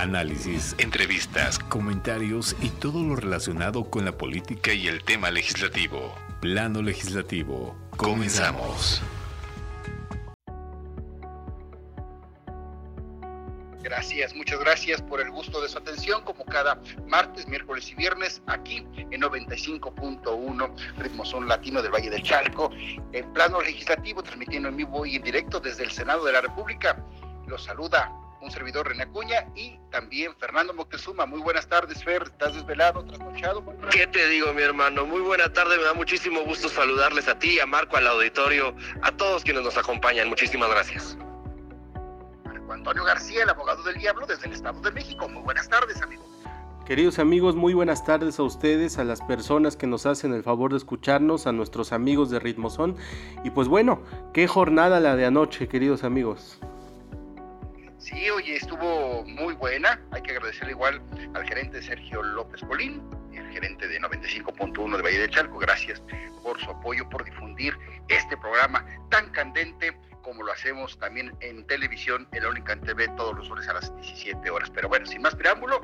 análisis, entrevistas, comentarios y todo lo relacionado con la política y el tema legislativo. Plano legislativo. Comenzamos. Gracias, muchas gracias por el gusto de su atención, como cada martes, miércoles y viernes, aquí en 95.1 Ritmo Son Latino del Valle del Chalco, en plano legislativo, transmitiendo en vivo y en directo desde el Senado de la República. Los saluda un servidor René Acuña y también Fernando Moctezuma. Muy buenas tardes, Fer. ¿Estás desvelado, trasnochado? ¿Qué te digo, mi hermano? Muy buena tarde. Me da muchísimo gusto saludarles a ti, a Marco, al auditorio, a todos quienes nos acompañan. Muchísimas gracias. Marco Antonio García, el abogado del diablo desde el Estado de México. Muy buenas tardes, amigo. Queridos amigos, muy buenas tardes a ustedes, a las personas que nos hacen el favor de escucharnos, a nuestros amigos de Ritmozón. Y pues bueno, qué jornada la de anoche, queridos amigos. Sí, oye, estuvo muy buena. Hay que agradecerle igual al gerente Sergio López Colín, el gerente de 95.1 de Valle de Chalco. Gracias por su apoyo, por difundir este programa tan candente como lo hacemos también en televisión, en la en TV, todos los lunes a las 17 horas. Pero bueno, sin más preámbulo,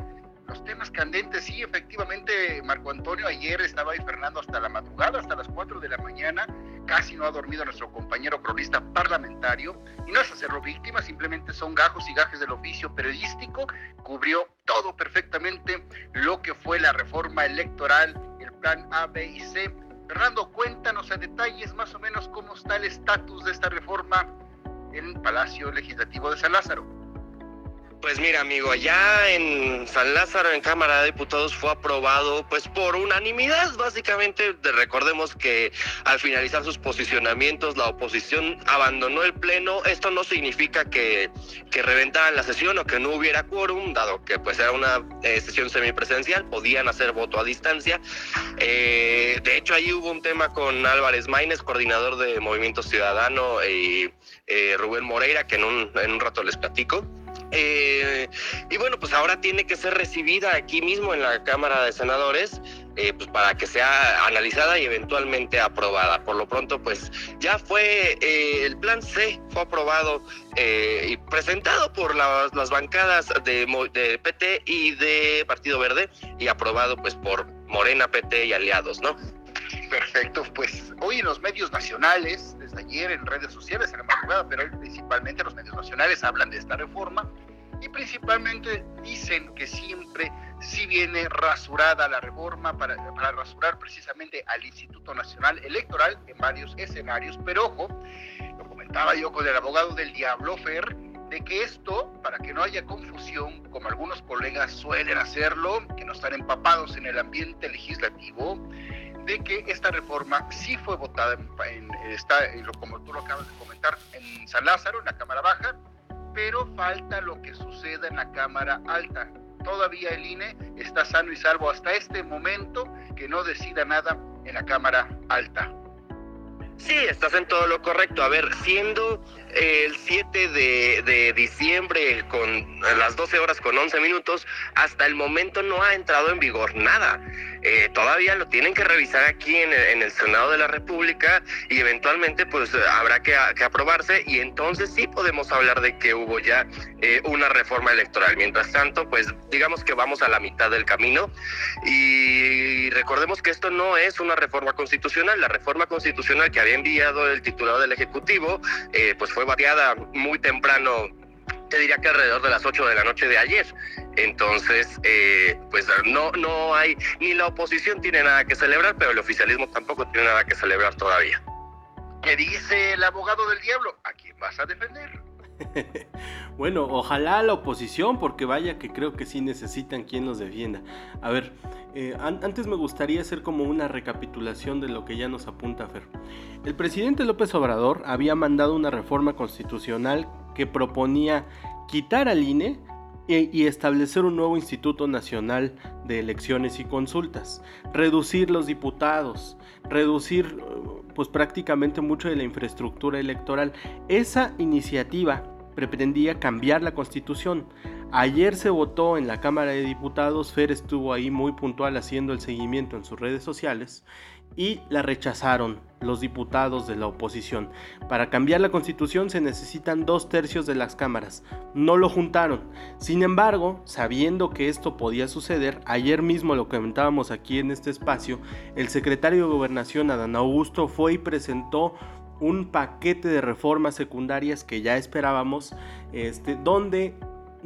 los temas candentes, sí, efectivamente, Marco Antonio, ayer estaba ahí Fernando hasta la madrugada, hasta las 4 de la mañana, casi no ha dormido nuestro compañero cronista parlamentario, y no es hacerlo víctima, simplemente son gajos y gajes del oficio periodístico, cubrió todo perfectamente lo que fue la reforma electoral, el plan A, B y C. Fernando, cuéntanos a detalles más o menos cómo está el estatus de esta reforma en Palacio Legislativo de San Lázaro. Pues mira, amigo, allá en San Lázaro, en Cámara de Diputados, fue aprobado pues por unanimidad, básicamente. Recordemos que al finalizar sus posicionamientos, la oposición abandonó el pleno. Esto no significa que, que reventaran la sesión o que no hubiera quórum, dado que pues era una eh, sesión semipresencial, podían hacer voto a distancia. Eh, de hecho, ahí hubo un tema con Álvarez Maínez, coordinador de Movimiento Ciudadano, y eh, Rubén Moreira, que en un, en un rato les platico. Eh, y bueno, pues ahora tiene que ser recibida aquí mismo en la Cámara de Senadores, eh, pues para que sea analizada y eventualmente aprobada. Por lo pronto, pues ya fue eh, el plan C, fue aprobado y presentado por las, las bancadas de, de, PT y de Partido Verde y aprobado pues por Morena, PT y aliados, ¿no? Perfecto, pues hoy en los medios nacionales, desde ayer en redes sociales, en la madrugada, pero principalmente los medios nacionales hablan de esta reforma y principalmente dicen que siempre si viene rasurada la reforma para, para rasurar precisamente al Instituto Nacional Electoral en varios escenarios, pero ojo, lo comentaba yo con el abogado del Diablo Fer, de que esto, para que no haya confusión, como algunos colegas suelen hacerlo, que no están empapados en el ambiente legislativo, de que esta reforma sí fue votada, en, está, como tú lo acabas de comentar, en San Lázaro, en la Cámara Baja, pero falta lo que suceda en la Cámara Alta. Todavía el INE está sano y salvo hasta este momento que no decida nada en la Cámara Alta. Sí, estás en todo lo correcto. A ver, siendo el 7 de, diciembre con las 12 horas con 11 minutos, hasta el momento no ha entrado en vigor nada. Eh, todavía lo tienen que revisar aquí en el, Senado de la República y eventualmente pues habrá que, aprobarse y entonces sí podemos hablar de que hubo ya eh, una reforma electoral. Mientras tanto, pues digamos que vamos a la mitad del camino y recordemos que esto no es una reforma constitucional. La reforma constitucional que había enviado el titular del Ejecutivo eh, pues fue variada muy temprano, te diría que alrededor de las 8 de la noche de ayer. Entonces, eh, pues no, no hay, ni la oposición tiene nada que celebrar, pero el oficialismo tampoco tiene nada que celebrar todavía. ¿Qué dice el abogado del diablo? ¿A quién vas a defender? bueno, ojalá la oposición, porque vaya que creo que sí necesitan quien los defienda. A ver, eh, antes me gustaría hacer como una recapitulación de lo que ya nos apunta Fer. El presidente López Obrador había mandado una reforma constitucional que proponía quitar al INE y establecer un nuevo Instituto Nacional de Elecciones y Consultas, reducir los diputados, reducir pues prácticamente mucho de la infraestructura electoral. Esa iniciativa pretendía cambiar la constitución, Ayer se votó en la Cámara de Diputados, Fer estuvo ahí muy puntual haciendo el seguimiento en sus redes sociales y la rechazaron los diputados de la oposición. Para cambiar la constitución se necesitan dos tercios de las cámaras. No lo juntaron. Sin embargo, sabiendo que esto podía suceder, ayer mismo lo comentábamos aquí en este espacio, el secretario de Gobernación, Adán Augusto, fue y presentó un paquete de reformas secundarias que ya esperábamos, este, donde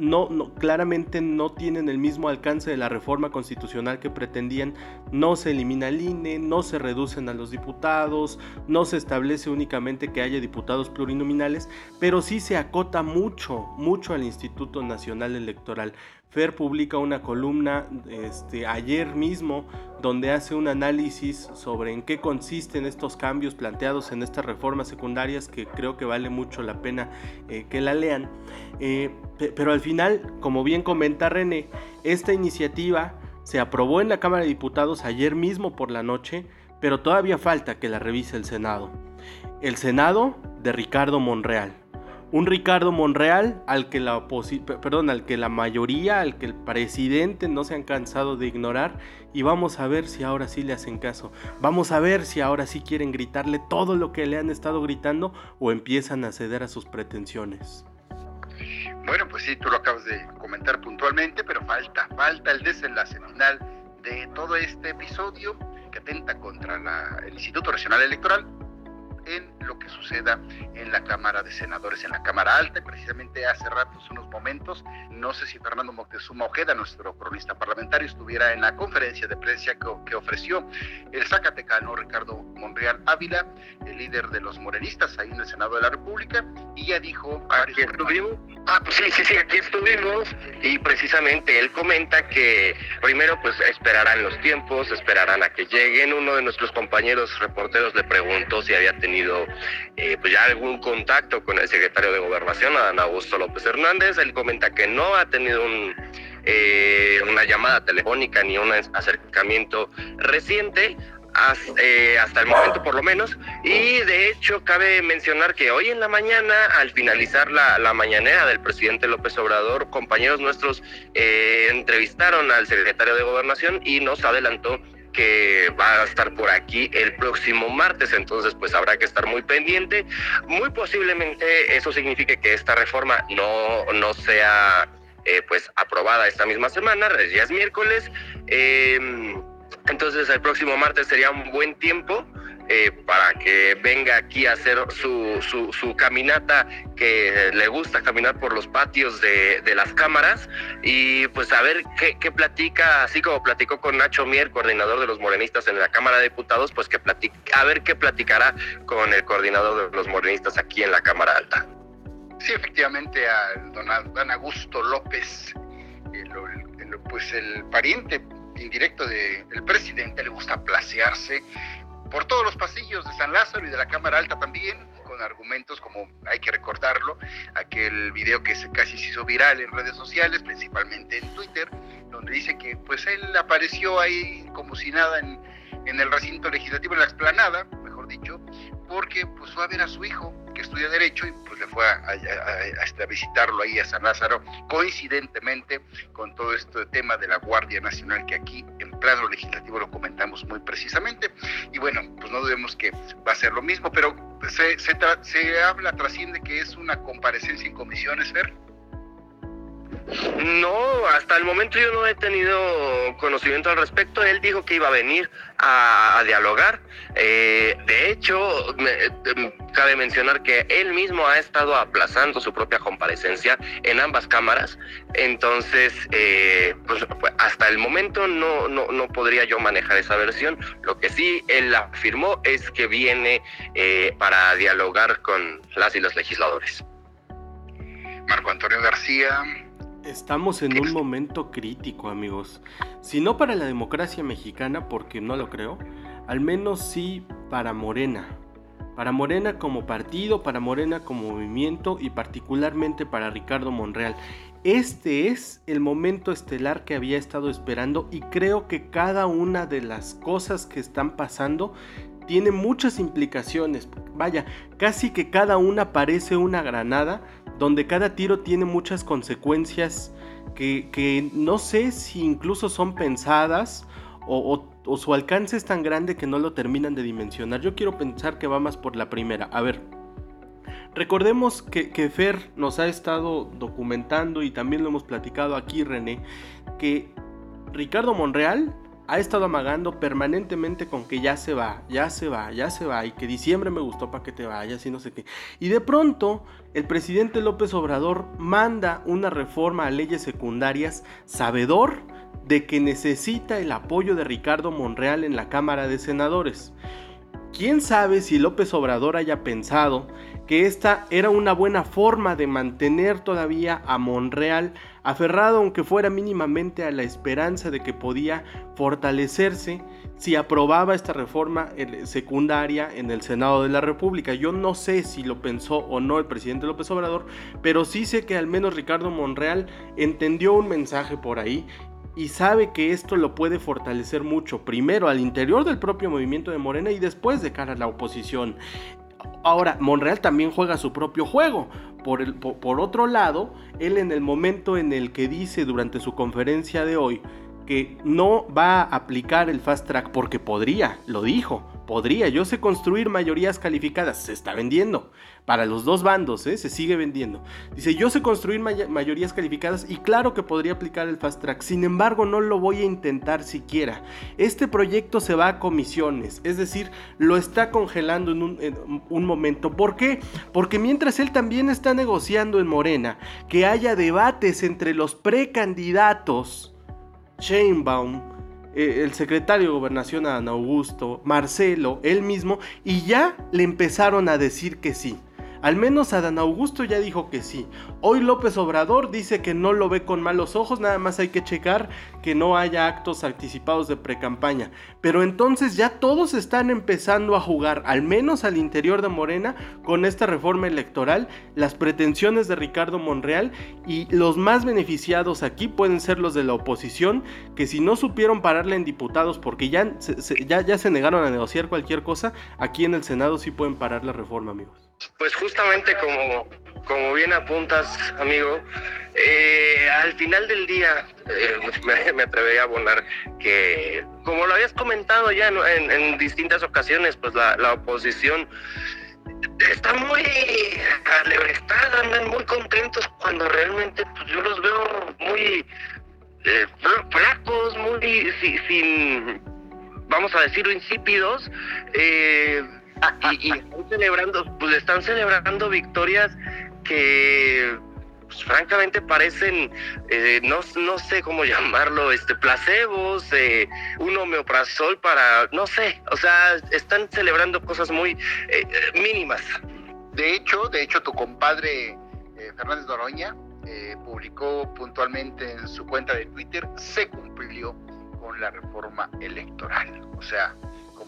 no, claramente no tienen el mismo alcance de la reforma constitucional que pretendían. No se elimina el INE, no se reducen a los diputados, no se establece únicamente que haya diputados plurinominales, pero sí se acota mucho, mucho al Instituto Nacional Electoral. Fer publica una columna este, ayer mismo donde hace un análisis sobre en qué consisten estos cambios planteados en estas reformas secundarias que creo que vale mucho la pena eh, que la lean. Eh, pero al final, como bien comenta René, esta iniciativa se aprobó en la Cámara de Diputados ayer mismo por la noche, pero todavía falta que la revise el Senado. El Senado de Ricardo Monreal un Ricardo Monreal al que la perdón, al que la mayoría, al que el presidente no se han cansado de ignorar y vamos a ver si ahora sí le hacen caso. Vamos a ver si ahora sí quieren gritarle todo lo que le han estado gritando o empiezan a ceder a sus pretensiones. Bueno, pues sí, tú lo acabas de comentar puntualmente, pero falta, falta el desenlace final de todo este episodio que atenta contra el Instituto Nacional Electoral en lo que suceda en la Cámara de Senadores, en la Cámara Alta. Precisamente hace ratos, unos momentos, no sé si Fernando Moctezuma Ojeda, nuestro cronista parlamentario, estuviera en la conferencia de prensa que, ofreció el zacatecano Ricardo Monreal Ávila, el líder de los morenistas ahí en el Senado de la República, y ya dijo... Aquí estuvimos. Ah, pues sí, sí, sí, aquí estuvimos. Y precisamente él comenta que primero pues esperarán los tiempos, esperarán a que lleguen. Uno de nuestros compañeros reporteros le preguntó si había tenido tenido eh, pues ya algún contacto con el secretario de Gobernación, Adán Augusto López Hernández. Él comenta que no ha tenido un, eh, una llamada telefónica ni un acercamiento reciente. Eh, hasta, el momento por lo menos y de hecho cabe mencionar que hoy en la mañana al finalizar la, la mañanera del presidente López Obrador compañeros nuestros entrevistaron al secretario de gobernación y nos adelantó que va a estar por aquí el próximo martes, entonces pues habrá que estar muy pendiente. Muy posiblemente eso signifique que esta reforma no, no sea eh, pues aprobada esta misma semana, ya es miércoles. Em, entonces el próximo martes sería un buen tiempo eh, para que venga aquí a hacer su, su, caminata que le gusta caminar por los patios de, las cámaras y pues a ver qué, platica, así como platicó con Nacho Mier, coordinador de los morenistas en la Cámara de Diputados, pues que platica, a ver qué platicará con el coordinador de los morenistas aquí en la Cámara Alta. Sí, efectivamente, al don, don Augusto López, pues el pariente indirecto del presidente le gusta placearse por todos los pasillos de San Lázaro y de la Cámara Alta también, con argumentos como hay que recordarlo, aquel video que se casi se hizo viral en redes sociales, principalmente en Twitter, donde dice que pues él apareció ahí como si nada en, en el recinto legislativo, en la explanada, mejor dicho, porque pues fue a ver a su hijo que estudia Derecho y pues le fue a, este, a, visitarlo ahí a San Lázaro, coincidentemente con todo este tema de la Guardia Nacional que aquí en plano legislativo lo comentamos muy precisamente. Y bueno, pues no dudemos que va a ser lo mismo, pero se, se, se habla, trasciende que es una comparecencia en comisiones, Fer. No, hasta el momento yo no he tenido conocimiento al respecto. Él dijo que iba a venir a, dialogar. Eh, de hecho, em, cabe mencionar que él mismo ha estado aplazando su propia comparecencia en ambas cámaras. Entonces, eh, pues, pues, hasta el momento no, no, no, podría yo manejar esa versión. Lo que sí él afirmó es que viene eh, para dialogar con las y los legisladores. Marco Antonio García, Estamos en un momento crítico, amigos. Si no para la democracia mexicana, porque no lo creo, al menos sí para Morena. Para Morena como partido, para Morena como movimiento y particularmente para Ricardo Monreal. Este es el momento estelar que había estado esperando y creo que cada una de las cosas que están pasando tiene muchas implicaciones. Vaya, casi que cada una parece una granada donde cada tiro tiene muchas consecuencias que, que no sé si incluso son pensadas o, su alcance es tan grande que no lo terminan de dimensionar. Yo quiero pensar que va más por la primera. A ver, recordemos que, que Fer nos ha estado documentando y también lo hemos platicado aquí, René, que Ricardo Monreal ha estado amagando permanentemente con que ya se va, ya se va, ya se va, y que diciembre me gustó para que te vayas y no sé qué. Y de pronto, el presidente López Obrador manda una reforma a leyes secundarias, sabedor de que necesita el apoyo de Ricardo Monreal en la Cámara de Senadores. ¿Quién sabe si López Obrador haya pensado que esta era una buena forma de mantener todavía a Monreal aferrado aunque fuera mínimamente a la esperanza de que podía fortalecerse si aprobaba esta reforma secundaria en el Senado de la República. Yo no sé si lo pensó o no el presidente López Obrador, pero sí sé que al menos Ricardo Monreal entendió un mensaje por ahí y sabe que esto lo puede fortalecer mucho, primero al interior del propio movimiento de Morena y después de cara a la oposición. Ahora, Monreal también juega su propio juego. Por, el, por, otro lado, él en el momento en el que dice durante su conferencia de hoy que no va a aplicar el fast track porque podría, lo dijo, podría, yo sé construir mayorías calificadas, se está vendiendo, para los dos bandos, ¿eh? se sigue vendiendo. Dice, yo sé construir mayorías calificadas y claro que podría aplicar el fast track, sin embargo no lo voy a intentar siquiera. Este proyecto se va a comisiones, es decir, lo está congelando en un, en un momento. ¿Por qué? Porque mientras él también está negociando en Morena que haya debates entre los precandidatos, Sheinbaum, eh, el secretario de Gobernación Adán Augusto, Marcelo, él mismo, y ya le empezaron a decir que sí. Al menos Adán Augusto ya dijo que sí. Hoy López Obrador dice que no lo ve con malos ojos, nada más hay que checar que no haya actos anticipados de precampaña. Pero entonces ya todos están empezando a jugar, al menos al interior de Morena, con esta reforma electoral, las pretensiones de Ricardo Monreal y los más beneficiados aquí pueden ser los de la oposición, que si no supieron pararle en diputados porque ya ya, ya se negaron a negociar cualquier cosa, aquí en el Senado sí pueden parar la reforma, amigos. Pues justamente como, como bien apuntas, amigo, eh, al final del día eh, me, atrevería a abonar que, como lo habías comentado ya en, distintas ocasiones, pues la, oposición está muy alebrestada, andan muy contentos cuando realmente pues, yo los veo muy eh, flacos, muy sin, vamos a decirlo, insípidos. Eh, y, están celebrando, pues están celebrando victorias que pues, francamente parecen, eh, no, no sé cómo llamarlo, este placebos, eh, un homeoprazol para, no sé, o sea, están celebrando cosas muy eh, mínimas. De hecho, de hecho, tu compadre Fernández Doroña publicó puntualmente en su cuenta de Twitter, se cumplió con la reforma electoral. O sea,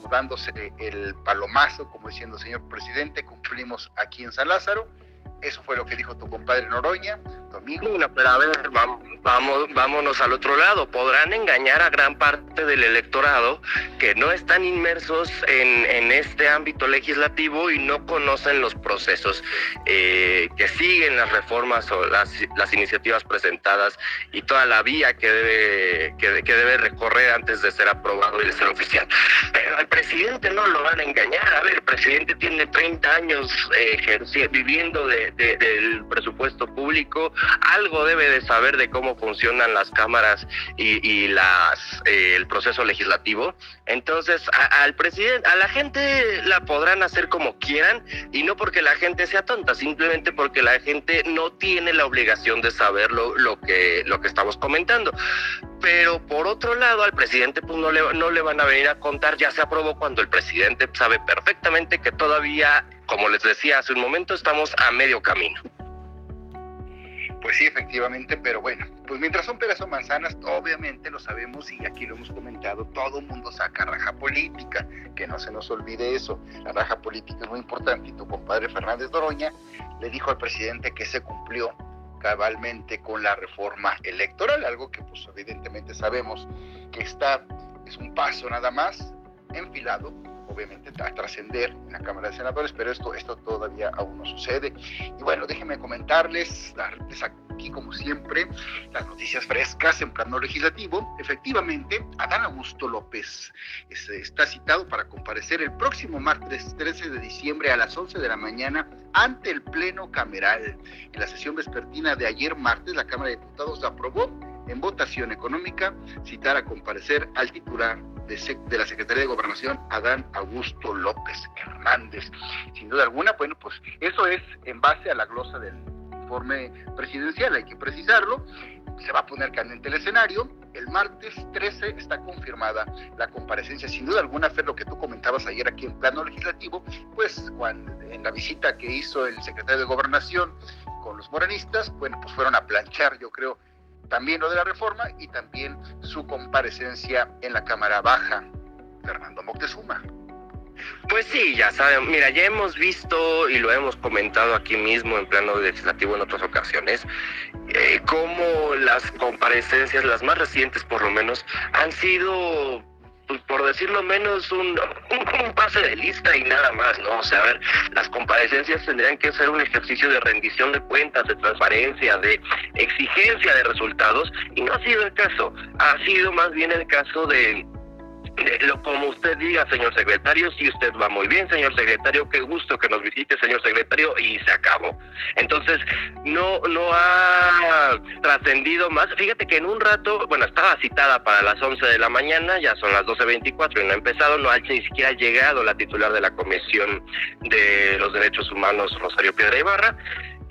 dándose el palomazo, como diciendo, señor presidente, cumplimos aquí en San Lázaro. Eso fue lo que dijo tu compadre Noroña, domingo. pero a ver, vamos, vámonos al otro lado. Podrán engañar a gran parte del electorado que no están inmersos en, en este ámbito legislativo y no conocen los procesos eh, que siguen las reformas o las, las, iniciativas presentadas y toda la vía que debe, que debe recorrer antes de ser aprobado y de ser oficial. Pero al presidente no lo van a engañar. A ver, el presidente tiene 30 años eh, viviendo de, del presupuesto público, algo debe de saber de cómo funcionan las cámaras y, las eh, el proceso legislativo. Entonces, al presidente, a la gente la podrán hacer como quieran y no porque la gente sea tonta, simplemente porque la gente no tiene la obligación de saber lo que lo que estamos comentando. Pero por otro lado, al presidente pues no le, no le van a venir a contar, ya se aprobó cuando el presidente sabe perfectamente que todavía como les decía hace un momento, estamos a medio camino. Pues sí, efectivamente, pero bueno, pues mientras son peras o manzanas, obviamente lo sabemos y aquí lo hemos comentado, todo el mundo saca raja política, que no se nos olvide eso, la raja política es muy importante y tu compadre Fernández Doroña le dijo al presidente que se cumplió cabalmente con la reforma electoral, algo que pues evidentemente sabemos que está, es un paso nada más enfilado obviamente a trascender en la Cámara de Senadores, pero esto, esto todavía aún no sucede. Y bueno, déjenme comentarles, darles aquí como siempre las noticias frescas en plano legislativo. Efectivamente, Adán Augusto López está citado para comparecer el próximo martes 13 de diciembre a las 11 de la mañana ante el Pleno Cameral. En la sesión vespertina de ayer martes, la Cámara de Diputados aprobó en votación económica citar a comparecer al titular de, la Secretaría de Gobernación, Adán Augusto López Hernández. Sin duda alguna, bueno, pues eso es en base a la glosa del informe presidencial, hay que precisarlo. Se va a poner candente el escenario. El martes 13 está confirmada la comparecencia. Sin duda alguna, Fer, lo que tú comentabas ayer aquí en plano legislativo, pues en la visita que hizo el secretario de Gobernación con los morenistas, bueno, pues fueron a planchar, yo creo, también lo de la reforma y también su comparecencia en la Cámara Baja, Fernando Moctezuma. Pues sí, ya saben, mira, ya hemos visto y lo hemos comentado aquí mismo en plano legislativo en otras ocasiones, eh, cómo las comparecencias, las más recientes por lo menos, han sido pues, por decirlo menos, un, un, pase de lista y nada más, ¿no? O sea, a ver, las comparecencias tendrían que ser un ejercicio de rendición de cuentas, de transparencia, de exigencia de resultados, y no ha sido el caso, ha sido más bien el caso de lo, como usted diga, señor secretario, si usted va muy bien, señor secretario, qué gusto que nos visite, señor secretario, y se acabó. Entonces, no, no ha trascendido más. Fíjate que en un rato, bueno, estaba citada para las 11 de la mañana, ya son las 12.24 y no ha empezado, no ha ni siquiera llegado la titular de la Comisión de los Derechos Humanos, Rosario Piedra Ibarra.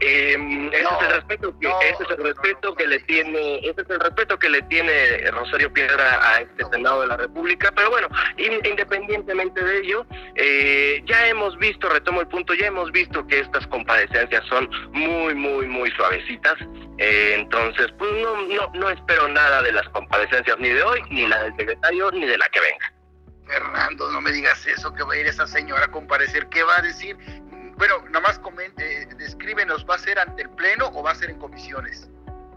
Eh, ese es el respeto que, ese es el respeto que le tiene, ese es el respeto que le tiene Rosario Piedra a este Senado de la República. Pero bueno, independientemente de ello, eh, ya hemos visto, retomo el punto, ya hemos visto que estas comparecencias son muy, muy, muy suavecitas. Eh, entonces, pues no, no, no espero nada de las comparecencias ni de hoy, ni la del secretario, ni de la que venga. Fernando, no me digas eso, que va a ir esa señora a comparecer. ¿Qué va a decir? Bueno, nada más comente, descríbenos, ¿va a ser ante el Pleno o va a ser en comisiones?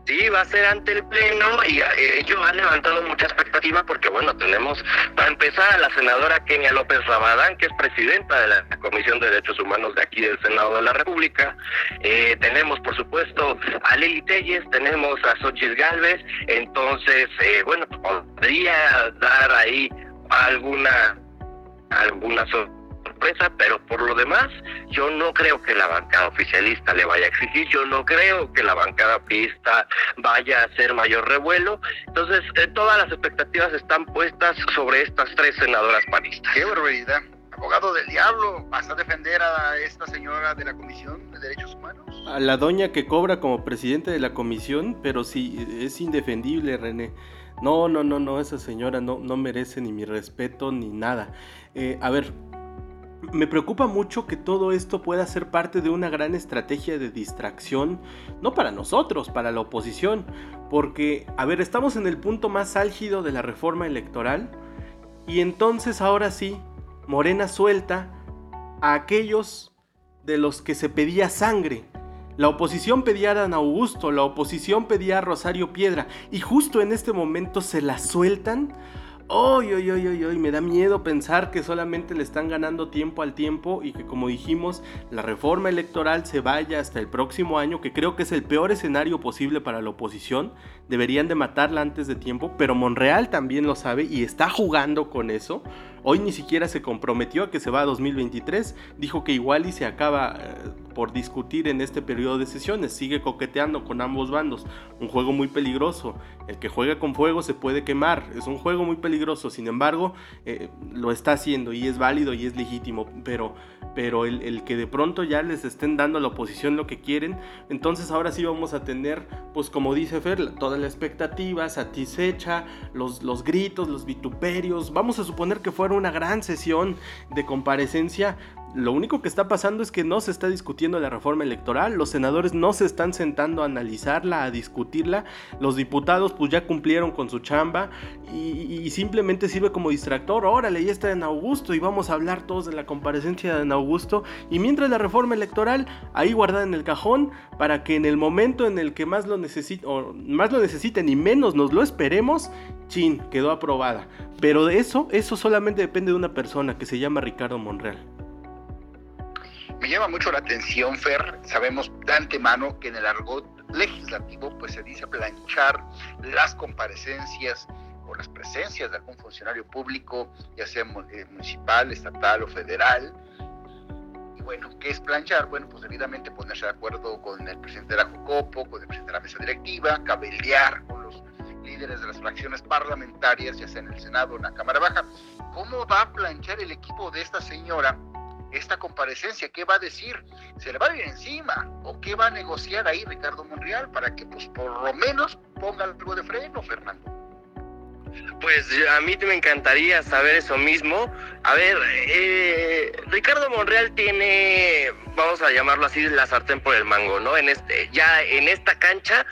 Sí, va a ser ante el Pleno y eh, ello ha levantado mucha expectativa porque, bueno, tenemos para empezar a la senadora Kenia López Rabadán, que es presidenta de la Comisión de Derechos Humanos de aquí del Senado de la República. Eh, tenemos, por supuesto, a Lili Telles, tenemos a Xochitl Galvez. Entonces, eh, bueno, podría dar ahí alguna alguna pero por lo demás, yo no creo que la bancada oficialista le vaya a exigir, yo no creo que la bancada priista vaya a hacer mayor revuelo. Entonces, eh, todas las expectativas están puestas sobre estas tres senadoras panistas. ¡Qué barbaridad! Abogado del diablo, ¿vas a defender a esta señora de la Comisión de Derechos Humanos? A la doña que cobra como presidente de la comisión, pero sí, es indefendible, René. No, no, no, no, esa señora no, no merece ni mi respeto ni nada. Eh, a ver, me preocupa mucho que todo esto pueda ser parte de una gran estrategia de distracción, no para nosotros, para la oposición, porque, a ver, estamos en el punto más álgido de la reforma electoral y entonces ahora sí, Morena suelta a aquellos de los que se pedía sangre. La oposición pedía a Dan Augusto, la oposición pedía a Rosario Piedra y justo en este momento se la sueltan Oy, oy, oy, oy, me da miedo pensar que solamente le están ganando tiempo al tiempo y que como dijimos, la reforma electoral se vaya hasta el próximo año, que creo que es el peor escenario posible para la oposición. Deberían de matarla antes de tiempo, pero Monreal también lo sabe y está jugando con eso. Hoy ni siquiera se comprometió a que se va a 2023, dijo que igual y se acaba eh, por discutir en este periodo de sesiones, sigue coqueteando con ambos bandos, un juego muy peligroso, el que juega con fuego se puede quemar, es un juego muy peligroso, sin embargo eh, lo está haciendo y es válido y es legítimo, pero, pero el, que de pronto ya les estén dando a la oposición lo que quieren, entonces ahora sí vamos a tener, pues como dice Fer, toda la expectativa satisfecha, los, los gritos, los vituperios, vamos a suponer que fueron una gran sesión de comparecencia. Lo único que está pasando es que no se está discutiendo la reforma electoral, los senadores no se están sentando a analizarla, a discutirla, los diputados pues ya cumplieron con su chamba y, simplemente sirve como distractor. Órale, ya está en Augusto y vamos a hablar todos de la comparecencia de en Augusto. Y mientras la reforma electoral ahí guardada en el cajón para que en el momento en el que más lo, necesite, o más lo necesiten y menos nos lo esperemos, chin, quedó aprobada. Pero de eso, eso solamente depende de una persona que se llama Ricardo Monreal. Me llama mucho la atención, Fer. Sabemos de antemano que en el argot legislativo, pues se dice planchar las comparecencias o las presencias de algún funcionario público, ya sea eh, municipal, estatal o federal. Y bueno, ¿qué es planchar? Bueno, pues debidamente ponerse de acuerdo con el presidente de la JOCOPO, con el presidente de la mesa directiva, cabeldear con los líderes de las fracciones parlamentarias, ya sea en el Senado o en la Cámara Baja. ¿Cómo va a planchar el equipo de esta señora esta comparecencia? ¿Qué va a decir? ¿Se le va a ir encima? ¿O qué va a negociar ahí Ricardo Monreal para que pues por lo menos ponga algo de freno, Fernando? Pues a mí me encantaría saber eso mismo. A ver, eh, Ricardo Monreal tiene, vamos a llamarlo así, la sartén por el mango, ¿no? En este, ya en esta cancha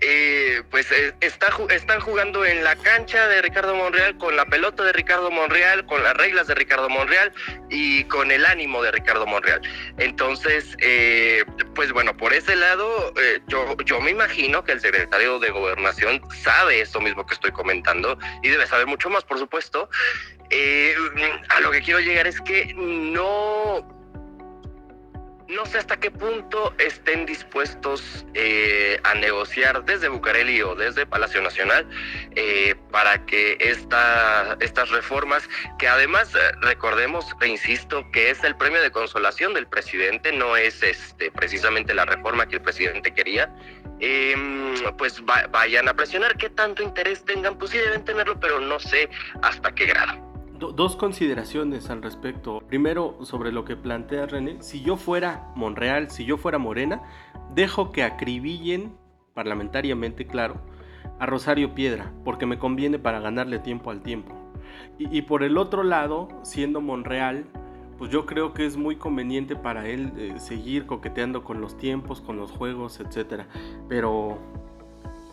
eh, pues eh, está, están jugando en la cancha de Ricardo Monreal, con la pelota de Ricardo Monreal, con las reglas de Ricardo Monreal y con el ánimo de Ricardo Monreal. Entonces, pues bueno, por ese lado, yo, yo me imagino que el secretario de Gobernación sabe esto mismo que estoy comentando y debe saber mucho más, por supuesto. a lo que quiero llegar es que no no sé hasta qué punto estén dispuestos eh, a negociar desde Bucareli o desde Palacio Nacional eh, para que esta, estas reformas, que además eh, recordemos, e insisto, que es el premio de consolación del presidente, no es este precisamente la reforma que el presidente quería, em, pues vayan a presionar. ¿Qué tanto interés tengan? Pues sí deben tenerlo, pero no sé hasta qué grado dos consideraciones al respecto. Primero, sobre lo que plantea René. Si yo fuera Monreal, si yo fuera Morena, dejo que acribillen, parlamentariamente claro, a Rosario Piedra, porque me conviene para ganarle tiempo al tiempo. Y, por el otro lado, siendo Monreal, pues yo creo que es muy conveniente para él eh, seguir coqueteando con los tiempos, con los juegos, etc. Pero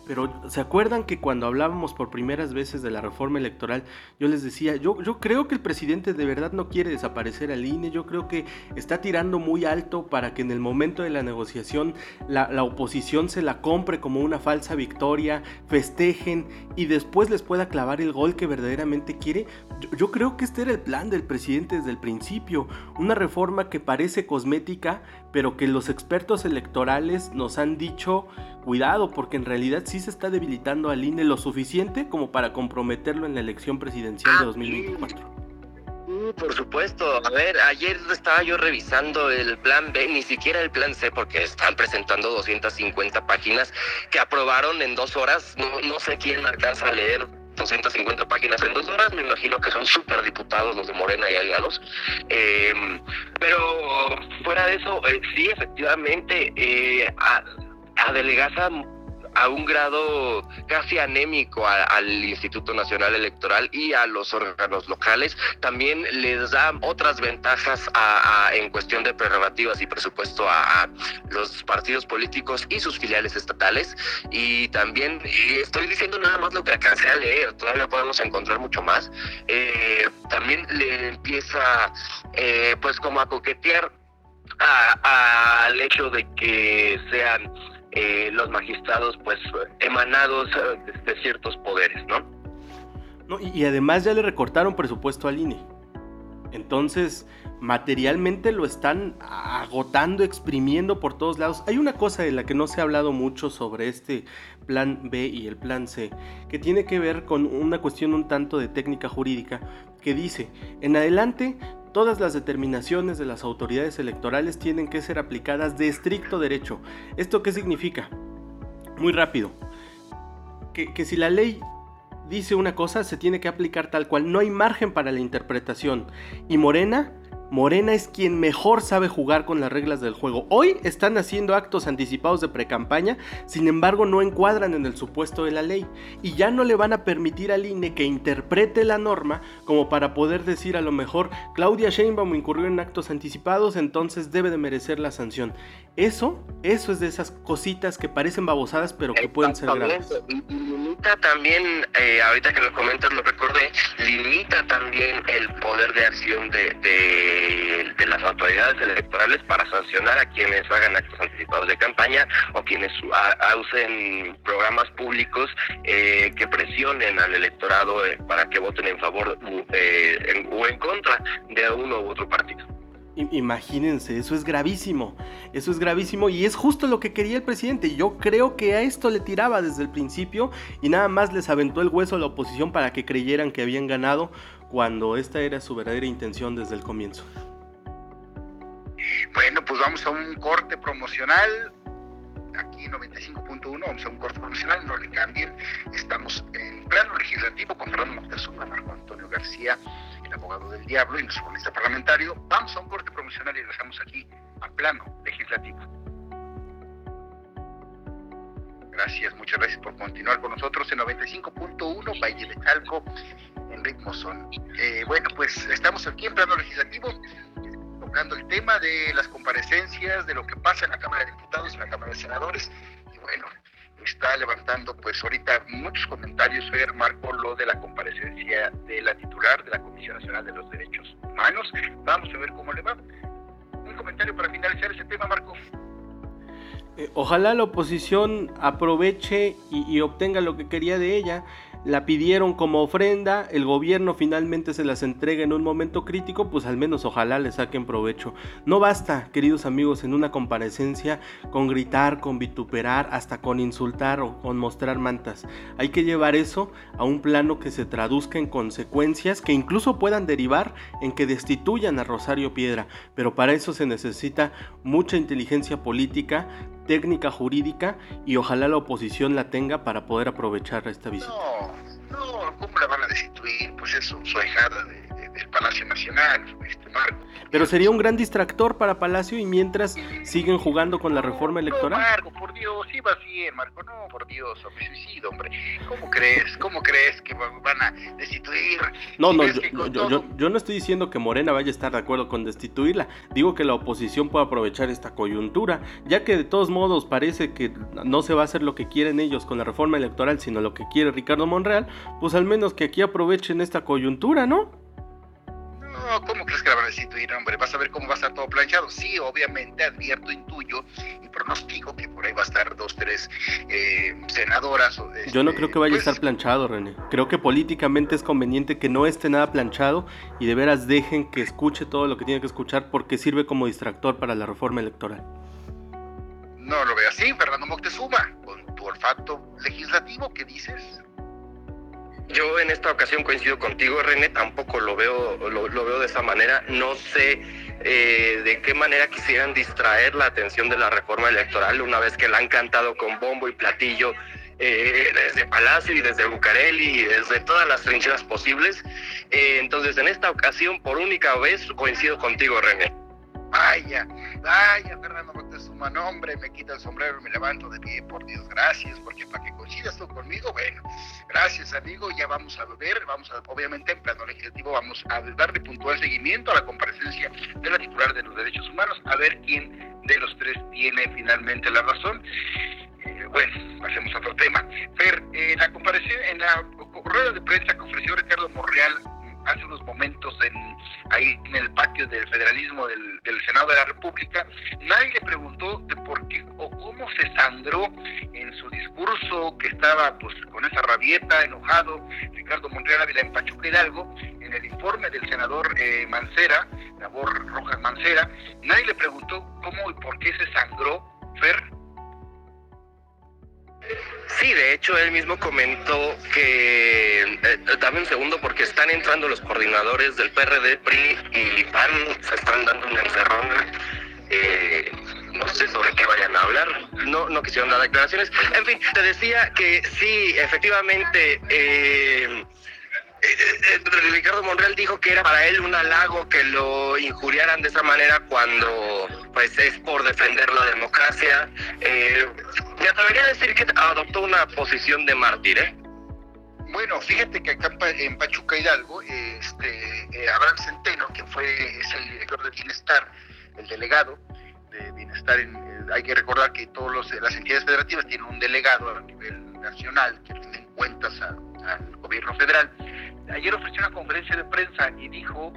pero ¿se acuerdan que cuando hablábamos por primeras veces de la reforma electoral, yo les decía, yo, yo creo que el presidente de verdad no quiere desaparecer al INE, yo creo que está tirando muy alto para que en el momento de la negociación la, la oposición se la compre como una falsa victoria, festejen y después les pueda clavar el gol que verdaderamente quiere. Yo, yo creo que este era el plan del presidente desde el principio, una reforma que parece cosmética, pero que los expertos electorales nos han dicho, cuidado, porque en realidad sí se está debilitando al INE lo suficiente como para comprometerlo en la elección presidencial de 2024. Ah, por supuesto, a ver, ayer estaba yo revisando el plan B, ni siquiera el plan C, porque están presentando 250 páginas que aprobaron en dos horas. No, no sé quién alcanza a leer 250 páginas en dos horas, me imagino que son diputados los de Morena y Aliados. Em, pero fuera de eso, eh, sí, efectivamente, eh, a, adelgaza a un grado casi anémico al Instituto Nacional Electoral y a los órganos locales. También les da otras ventajas en cuestión de prerrogativas y presupuesto a, los partidos políticos y sus filiales estatales. Y también estoy diciendo nada más lo que alcancé a leer, todavía podemos encontrar mucho más. Eh, también le empieza eh, pues como a coquetear al hecho de que sean eh, los magistrados pues emanados eh, de, ciertos poderes, ¿no? ¿no? y, además ya le recortaron presupuesto al INE. Entonces, materialmente lo están agotando, exprimiendo por todos lados. Hay una cosa de la que no se ha hablado mucho sobre este plan B y el plan C, que tiene que ver con una cuestión un tanto de técnica jurídica, que dice, en adelante Todas las determinaciones de las autoridades electorales tienen que ser aplicadas de estricto derecho. ¿Esto qué significa? Muy rápido. Que, si la ley dice una cosa, se tiene que aplicar tal cual. No hay margen para la interpretación. Y Morena Morena es quien mejor sabe jugar con las reglas del juego. Hoy están haciendo actos anticipados de precampaña, sin embargo no encuadran en el supuesto de la ley y ya no le van a permitir al INE que interprete la norma como para poder decir a lo mejor Claudia Sheinbaum incurrió en actos anticipados, entonces debe de merecer la sanción. Eso, eso es de esas cositas que parecen babosadas pero que pueden ser graves. Limita también, eh, ahorita que lo comentas lo recordé, limita también el poder de acción de de, las autoridades electorales para sancionar a quienes hagan actos anticipados de campaña o quienes usen programas públicos eh, que presionen al electorado eh, para que voten en favor eh, o en contra de uno u otro partido. Imagínense, eso es gravísimo, eso es gravísimo y es justo lo que quería el presidente. Yo creo que a esto le tiraba desde el principio y nada más les aventó el hueso a la oposición para que creyeran que habían ganado cuando esta era su verdadera intención desde el comienzo. Bueno, pues vamos a un corte promocional. Aquí 95.1, vamos a un corte promocional, no le cambien. Estamos en plano legislativo con Fernando Montezuma, Marco Antonio García abogado del diablo y nuestro parlamentario. Vamos a un corte promocional y regresamos aquí a plano legislativo. Gracias, muchas gracias por continuar con nosotros en 95.1 Valle de Calco en ritmo son. Eh, bueno, pues estamos aquí en plano legislativo tocando el tema de las comparecencias, de lo que pasa en la Cámara de Diputados, en la Cámara de Senadores. Y bueno, está levantando pues ahorita muchos comentarios, Fer, Marco, lo de la comparecencia de la titular de la Comisión Nacional de los Derechos Humanos. Vamos a ver cómo le va. Un comentario para finalizar ese tema, Marco. Eh, ojalá la oposición aproveche y obtenga lo que quería de ella la pidieron como ofrenda, el gobierno finalmente se las entrega en un momento crítico, pues al menos ojalá le saquen provecho. No basta, queridos amigos, en una comparecencia con gritar, con vituperar, hasta con insultar o con mostrar mantas. Hay que llevar eso a un plano que se traduzca en consecuencias que incluso puedan derivar en que destituyan a Rosario Piedra, pero para eso se necesita mucha inteligencia política, técnica jurídica y ojalá la oposición la tenga para poder aprovechar esta visita. No, no, ¿cómo la van a destituir? Pues de, Palacio Nacional, este Marco. Pero sería un gran distractor para Palacio y mientras siguen jugando con la reforma electoral. No, Marco, por Dios, bien, Marco, no, por Dios, hombre, suicidio, hombre. ¿Cómo crees? ¿Cómo crees que van a destituir? No, no, yo, yo, yo, no estoy diciendo que Morena vaya a estar de acuerdo con destituirla. Digo que la oposición puede aprovechar esta coyuntura, ya que de todos modos parece que no se va a hacer lo que quieren ellos con la reforma electoral, sino lo que quiere Ricardo Monreal, pues al menos que aquí aprovechen esta coyuntura, ¿no? No, ¿cómo crees que la van a destituir, hombre? Vas a ver cómo va a estar todo planchado. Sí, obviamente advierto, intuyo y pronostico que por ahí va a estar dos, tres eh, senadoras. Yo no creo que vaya a pues estar planchado, René. Creo que políticamente es conveniente que no esté nada planchado y de veras dejen que escuche todo lo que tiene que escuchar porque sirve como distractor para la reforma electoral. No lo veo así, Fernando Moctezuma, con tu olfato legislativo, ¿qué dices? Yo en esta ocasión coincido contigo, René, tampoco lo veo, lo, veo de esa manera. No sé eh, de qué manera quisieran distraer la atención de la reforma electoral una vez que la han cantado con bombo y platillo eh, desde Palacio y desde Bucareli y desde todas las trincheras posibles. Eh, entonces, en esta ocasión, por única vez, coincido contigo, René. Vaya, vaya, Fernando Montezuma, nombre, me quita el sombrero y me levanto de pie, por Dios, gracias, porque para que coincidas tú conmigo, bueno, gracias amigo, ya vamos a ver, vamos a, obviamente en plano legislativo vamos a darle puntual seguimiento a la comparecencia de la titular de los derechos humanos, a ver quién de los tres tiene finalmente la razón. Eh, bueno, pasemos a otro tema. Fer, eh, la comparación en la rueda de prensa que ofreció Ricardo Morreal hace unos momentos en, ahí en el patio del federalismo del, Senado de la República, nadie le preguntó de por qué o cómo se sandró en su discurso que estaba pues con esa rabieta, enojado, Ricardo Monreal Ávila en Pachuca Hidalgo, en el informe del senador eh, Mancera, Labor Rojas Mancera, nadie le preguntó cómo y por qué se sangró Fer Sí, de hecho él mismo comentó que, eh, dame un segundo porque están entrando los coordinadores del PRD, PRI y PAN, se están dando una encerrona. Eh, no sé sobre qué vayan a hablar, no, no quisieron dar declaraciones. En fin, te decía que sí, efectivamente, eh, eh, eh, Ricardo Monreal dijo que era para él un halago que lo injuriaran de esa manera cuando pues es por defender la democracia. Eh, me atrevería a decir que adoptó una posición de mártir, ¿eh? Bueno, fíjate que acá en Pachuca Hidalgo, este, Abraham Centeno, que fue es el director de Bienestar, el delegado de Bienestar, hay que recordar que todas las entidades federativas tienen un delegado a nivel nacional que rinden cuentas al gobierno federal ayer ofreció una conferencia de prensa y dijo,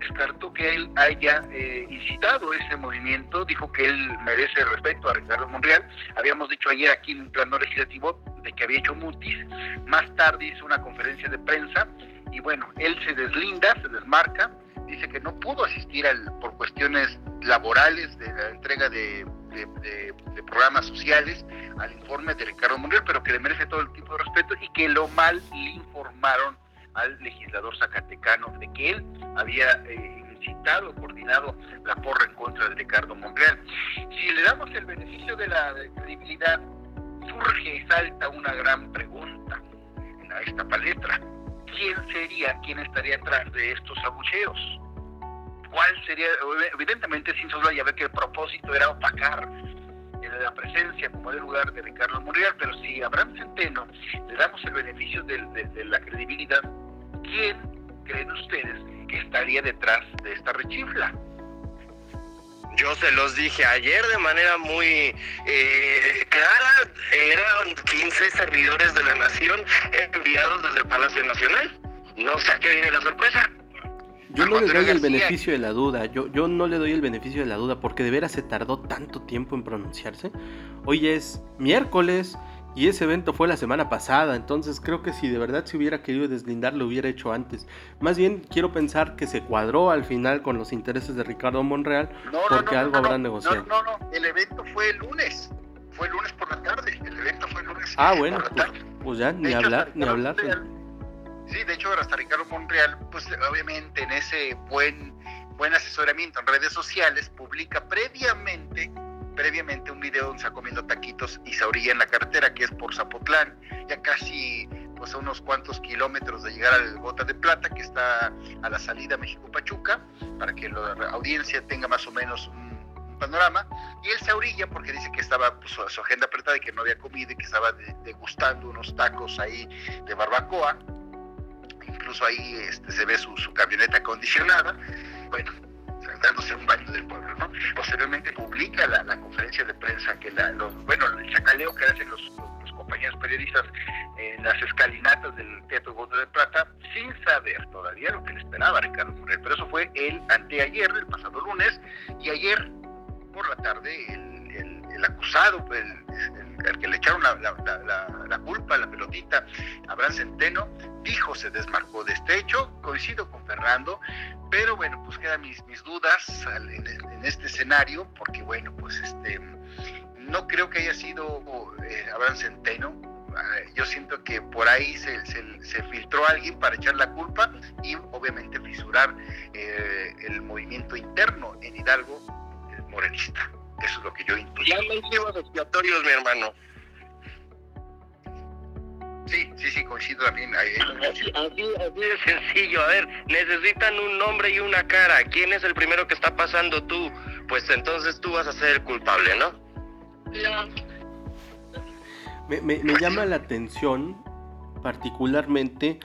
descartó que él haya eh, incitado ese movimiento, dijo que él merece respeto a Ricardo Monreal. Habíamos dicho ayer aquí en el plano legislativo de que había hecho mutis, más tarde hizo una conferencia de prensa y bueno, él se deslinda, se desmarca dice que no pudo asistir al, por cuestiones laborales de la entrega de, programas sociales al informe de Ricardo Monreal, pero que le merece todo el tipo de respeto y que lo mal le informaron al legislador zacatecano de que él había eh, incitado, coordinado la porra en contra de Ricardo Monreal. Si le damos el beneficio de la credibilidad, surge y salta una gran pregunta en esta palestra. ¿Quién sería, quién estaría atrás de estos abucheos? ¿Cuál sería? Evidentemente, sin ya ve que el propósito era opacar la presencia como de lugar de Ricardo Monreal, pero si a Abraham Centeno le damos el beneficio de la credibilidad, ¿quién creen ustedes que estaría detrás de esta rechifla? Yo se los dije ayer de manera muy eh, clara, eran 15 servidores de la nación enviados desde el Palacio Nacional. No sé a qué viene la sorpresa. Yo no le doy el beneficio de la duda, yo, yo no le doy el beneficio de la duda porque de veras se tardó tanto tiempo en pronunciarse. Hoy es miércoles, y ese evento fue la semana pasada, entonces creo que si de verdad se hubiera querido deslindar lo hubiera hecho antes. Más bien quiero pensar que se cuadró al final con los intereses de Ricardo Monreal porque algo habrán negociado. No, no, no, el evento fue el lunes, fue el lunes por la tarde, el evento fue el lunes ah, bueno, pues, pues, ya, ni hablar, ni hablar. sí, de hecho hasta Ricardo Monreal, pues obviamente en ese buen, buen asesoramiento en redes sociales, publica previamente previamente un video donde está comiendo taquitos y se orilla en la carretera, que es por Zapotlán, ya casi pues a unos cuantos kilómetros de llegar al Bota de Plata, que está a la salida México-Pachuca, para que la audiencia tenga más o menos un, panorama. Y él se orilla porque dice que estaba pues, su, agenda apretada y que no había comido y que estaba degustando unos tacos ahí de barbacoa. Incluso ahí este, se ve su, su camioneta acondicionada. Bueno, dándose un baño del pueblo, ¿no? Posteriormente publica la, conferencia de prensa que la, los, bueno, el chacaleo que hacen los, compañeros periodistas en las escalinatas del Teatro Bote de Plata, sin saber todavía lo que le esperaba Ricardo Morel. Pero eso fue el anteayer, el pasado lunes, y ayer por la tarde el, el, acusado, el, el, que le echaron la, la, la, culpa, la pelotita, Abraham Centeno, dijo se desmarcó de este hecho, coincido con Fernando, pero bueno, pues quedan mis, mis dudas en, este escenario, porque bueno, pues este, no creo que haya sido eh, Abraham Centeno. Ah, yo siento que por ahí se, se, filtró alguien para echar la culpa y obviamente fisurar eh, el movimiento interno en Hidalgo morenista. Eso es lo que yo intuyo. Ya me expiatorios, mi hermano. Sí, sí, sí, coincido también. Así, así, de sencillo. A ver, necesitan un nombre y una cara. ¿Quién es el primero que está pasando tú? Pues entonces tú vas a ser el culpable, ¿no? Me, me, me llama la atención particularmente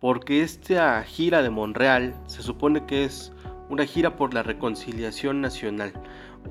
porque esta gira de Monreal se supone que es una gira por la reconciliación nacional.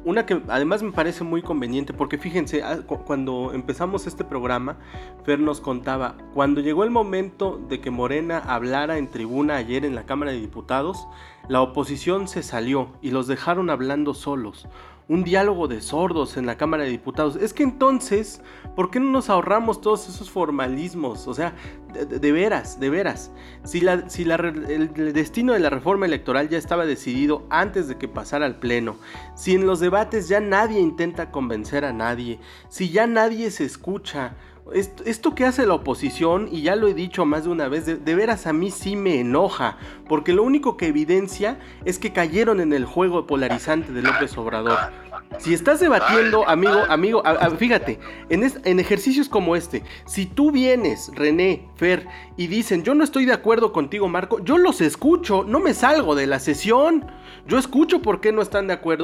Una que además me parece muy conveniente porque fíjense, ah, cuando empezamos este programa, Fer nos contaba, cuando llegó el momento de que Morena hablara en tribuna ayer en la Cámara de Diputados, la oposición se salió y los dejaron hablando solos un diálogo de sordos en la Cámara de Diputados. Es que entonces, ¿por qué no nos ahorramos todos esos formalismos? O sea, de, veras, de veras. Si, la, si la, el, destino de la reforma electoral ya estaba decidido antes de que pasara al Pleno, si en los debates ya nadie intenta convencer a nadie, si ya nadie se escucha, esto, que hace la oposición, y ya lo he dicho más de una vez, de, veras a mí sí me enoja, porque lo único que evidencia es que cayeron en el juego polarizante de López Obrador. Si estás debatiendo, amigo, amigo, fíjate, en, en, ejercicios como este, si tú vienes, René, Fer, y dicen, yo no estoy de acuerdo contigo, Marco, yo los escucho, no me salgo de la sesión. Yo escucho por qué no están de acuerdo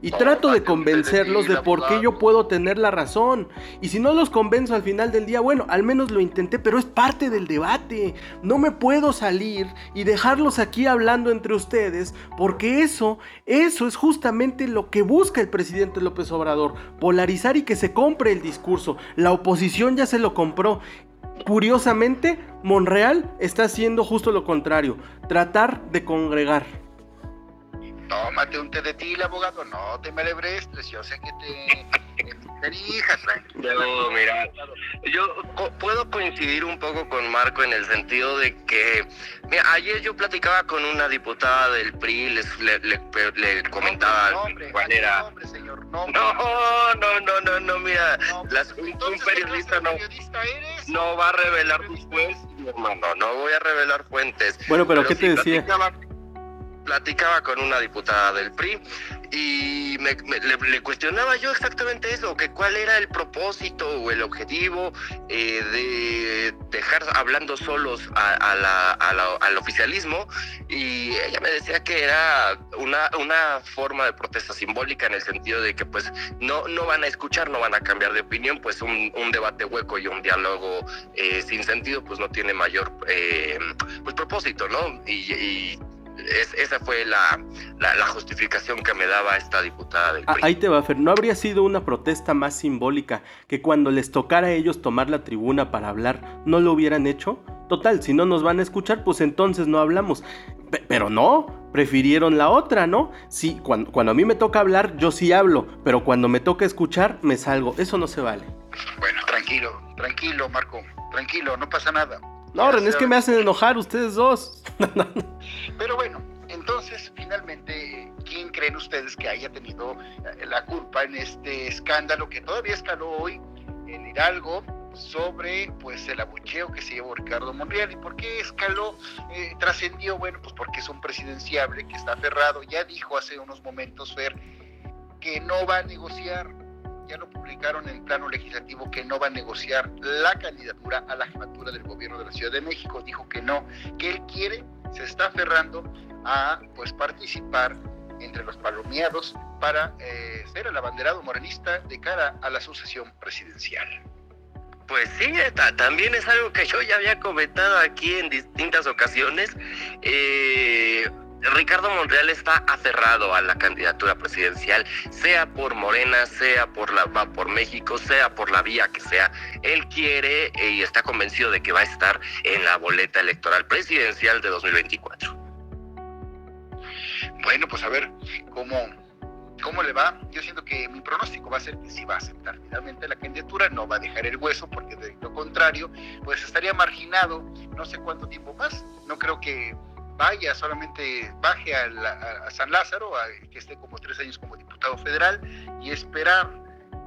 y trato de convencerlos de por qué yo puedo tener la razón. Y si no los convenzo al final del día, bueno, al menos lo intenté, pero es parte del debate. No me puedo salir y dejarlos aquí hablando entre ustedes, porque eso, eso es justamente lo que busca el presidente López Obrador, polarizar y que se compre el discurso. La oposición ya se lo compró. Curiosamente, Monreal está haciendo justo lo contrario, tratar de congregar. Tómate un té de til, abogado, no te me yo sé que te... No, mira, yo puedo coincidir un poco con Marco en el sentido de que, mira, ayer yo platicaba con una diputada del PRI, les, le, comentaba cuál era. no, no, no, no, no, mira, las, un, periodista no, no va a revelar tus fuentes, hermano, no voy a revelar fuentes. Bueno, pero, ¿qué te decía? platicaba con una diputada del PRI y me, le, cuestionaba yo exactamente eso, que cuál era el propósito o el objetivo eh, de dejar hablando solos a, la, al oficialismo y ella me decía que era una, una forma de protesta simbólica en el sentido de que pues no, no van a escuchar, no van a cambiar de opinión, pues un, debate hueco y un diálogo eh, sin sentido pues no tiene mayor eh, pues propósito, ¿no? y esa fue la, justificación que me daba esta diputada del ah, Ahí te va, Fer. ¿No habría sido una protesta más simbólica que cuando les tocara a ellos tomar la tribuna para hablar, no lo hubieran hecho? Total, si no nos van a escuchar, pues entonces no hablamos. pero no, prefirieron la otra, ¿no? Sí, cuando, cuando a mí me toca hablar, yo sí hablo, pero cuando me toca escuchar, me salgo. Eso no se vale. Bueno, tranquilo, tranquilo, Marco, tranquilo, no pasa nada. No, René, es que me hacen enojar ustedes dos. Pero bueno, entonces, finalmente, ¿quién creen ustedes que haya tenido eh, la culpa en este escándalo que todavía escaló hoy en Hidalgo sobre pues el abucheo que se llevó Ricardo Monreal y por qué escaló, eh, trascendió, bueno, pues porque es un presidenciable que está aferrado, ya dijo hace unos momentos Fer que no va a negociar ya lo publicaron en plano legislativo que no va a negociar la candidatura a la jefatura del gobierno de la Ciudad de México. Dijo que no, que él quiere, se está aferrando a pues participar entre los palomeados para eh, ser el abanderado morenista de cara a la sucesión presidencial. Pues sí, también es algo que yo ya había comentado aquí en distintas ocasiones. Eh, Ricardo Monreal está aferrado a la candidatura presidencial, sea por Morena, sea por la va por México, sea por la vía que sea. Él quiere eh, y está convencido de que va a estar en la boleta electoral presidencial de 2024. Bueno, pues a ver cómo cómo le va. Yo siento que mi pronóstico va a ser que sí va a aceptar finalmente la candidatura, no va a dejar el hueso porque de lo contrario, pues estaría marginado no sé cuánto tiempo más. No creo que vaya, solamente baje a, San Lázaro, que esté como tres años como diputado federal y esperar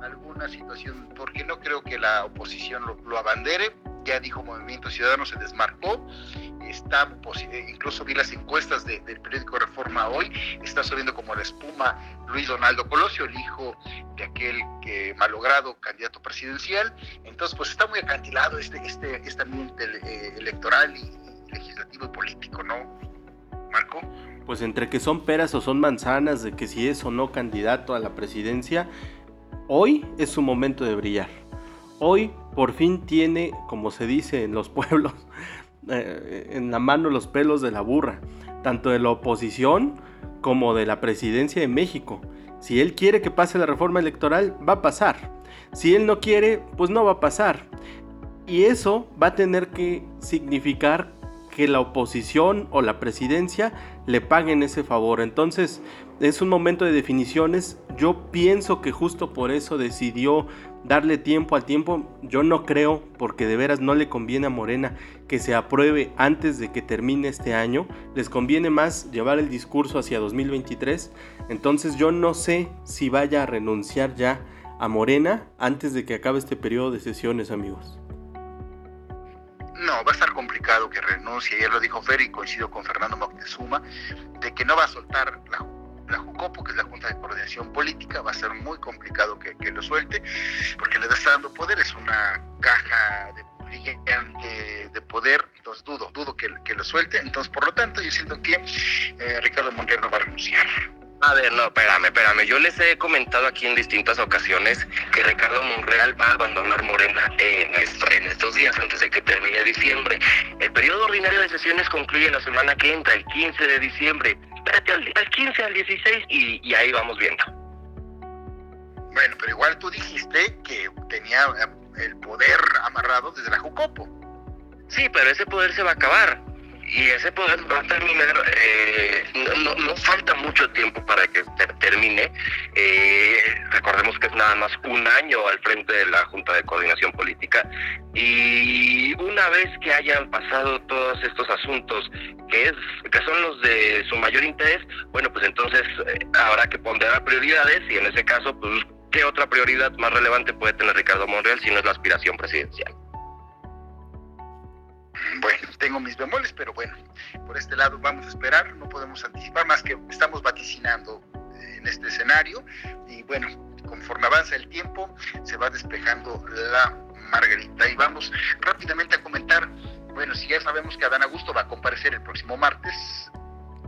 alguna situación, porque no creo que la oposición lo, abandere. Ya dijo Movimiento Ciudadano, se desmarcó. Está, eh, incluso vi las encuestas del periódico Reforma hoy, está subiendo como la espuma Luis Donaldo Colosio, el hijo de aquel que malogrado candidato presidencial. Entonces, pues está muy acantilado este, este, este ambiente eh, electoral y, legislativo y político, ¿no, Marco? Pues entre que son peras o son manzanas de que si es o no candidato a la presidencia, hoy es su momento de brillar. Hoy por fin tiene, como se dice en los pueblos, eh, en la mano los pelos de la burra, tanto de la oposición como de la presidencia de México. Si él quiere que pase la reforma electoral, va a pasar. Si él no quiere, pues no va a pasar. Y eso va a tener que significar que la oposición o la presidencia le paguen ese favor. Entonces es un momento de definiciones. Yo pienso que justo por eso decidió darle tiempo al tiempo. Yo no creo, porque de veras no le conviene a Morena que se apruebe antes de que termine este año. Les conviene más llevar el discurso hacia 2023. Entonces yo no sé si vaya a renunciar ya a Morena antes de que acabe este periodo de sesiones, amigos. No, va a estar complicado que renuncie, ya lo dijo Fer coincido con Fernando Moctezuma, de que no va a soltar la, JUCOPO, que es la Junta de Coordinación Política, va a ser muy complicado que, lo suelte, porque le está dando poder, es una caja de, de poder, entonces dudo, dudo que, lo suelte, entonces por lo tanto yo siento que eh, Ricardo Monreal no va a renunciar. A ver, no, espérame, espérame. Yo les he comentado aquí en distintas ocasiones que Ricardo Monreal va a abandonar Morena en, estos días antes de que termine diciembre. El periodo ordinario de sesiones concluye la semana que entra, el 15 de diciembre. Espérate al, 15, al 16 y, ahí vamos viendo. Bueno, pero igual tú dijiste que tenía eh, el poder amarrado desde la Jucopo. Sí, pero ese poder se va a acabar y ese poder va a terminar, eh, no, falta mucho tiempo para que termine. Eh, recordemos que es nada más un año al frente de la Junta de Coordinación Política y una vez que hayan pasado todos estos asuntos que, es, que son los de su mayor interés, bueno, pues entonces eh, habrá que ponderar prioridades y en ese caso, pues, ¿qué otra prioridad más relevante puede tener Ricardo Monreal si no es la aspiración presidencial? Bueno, tengo mis bemoles, pero bueno, por este lado vamos a esperar, no podemos anticipar más que estamos vaticinando eh, en este escenario. Y bueno, conforme avanza el tiempo se va despejando la margarita. Y vamos rápidamente a comentar, bueno, si ya sabemos que Adán Augusto va a comparecer el próximo martes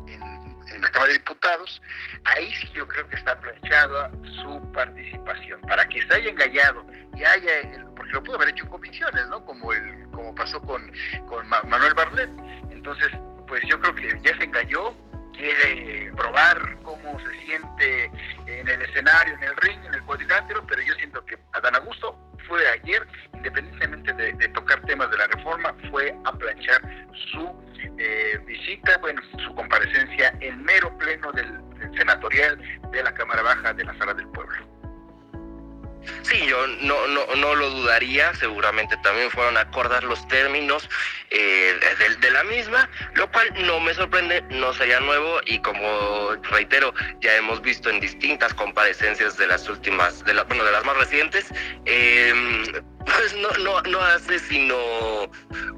en, en la Cámara de Diputados, ahí sí yo creo que está planchada su participación, para que se haya engañado y haya, porque lo pudo haber hecho en comisiones, ¿no? Como el como pasó con, con Manuel Barlet. Entonces, pues yo creo que ya se engañó, quiere probar cómo se siente en el escenario, en el ring, en el cuadrilátero, pero yo siento que Adán Augusto fue ayer, independientemente de, tocar temas de la reforma, fue a planchar su eh, visita, bueno, su comparecencia en mero pleno del senatorial de la Cámara Baja de la Sala del Pueblo. Sí, yo no, no, no lo dudaría, seguramente también fueron acordar los términos eh, de, la misma, lo cual no me sorprende, no sería nuevo y como reitero, ya hemos visto en distintas comparecencias de las últimas, de bueno, de las más recientes, em, pues no, no, no hace sino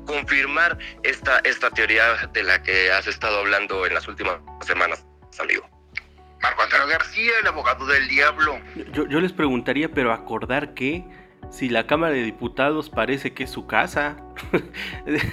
confirmar esta, esta teoría de la que has estado hablando en las últimas semanas, amigo. Marco Antonio García, el abogado del diablo. Yo, les preguntaría, pero acordar que si la Cámara de Diputados parece que es su casa.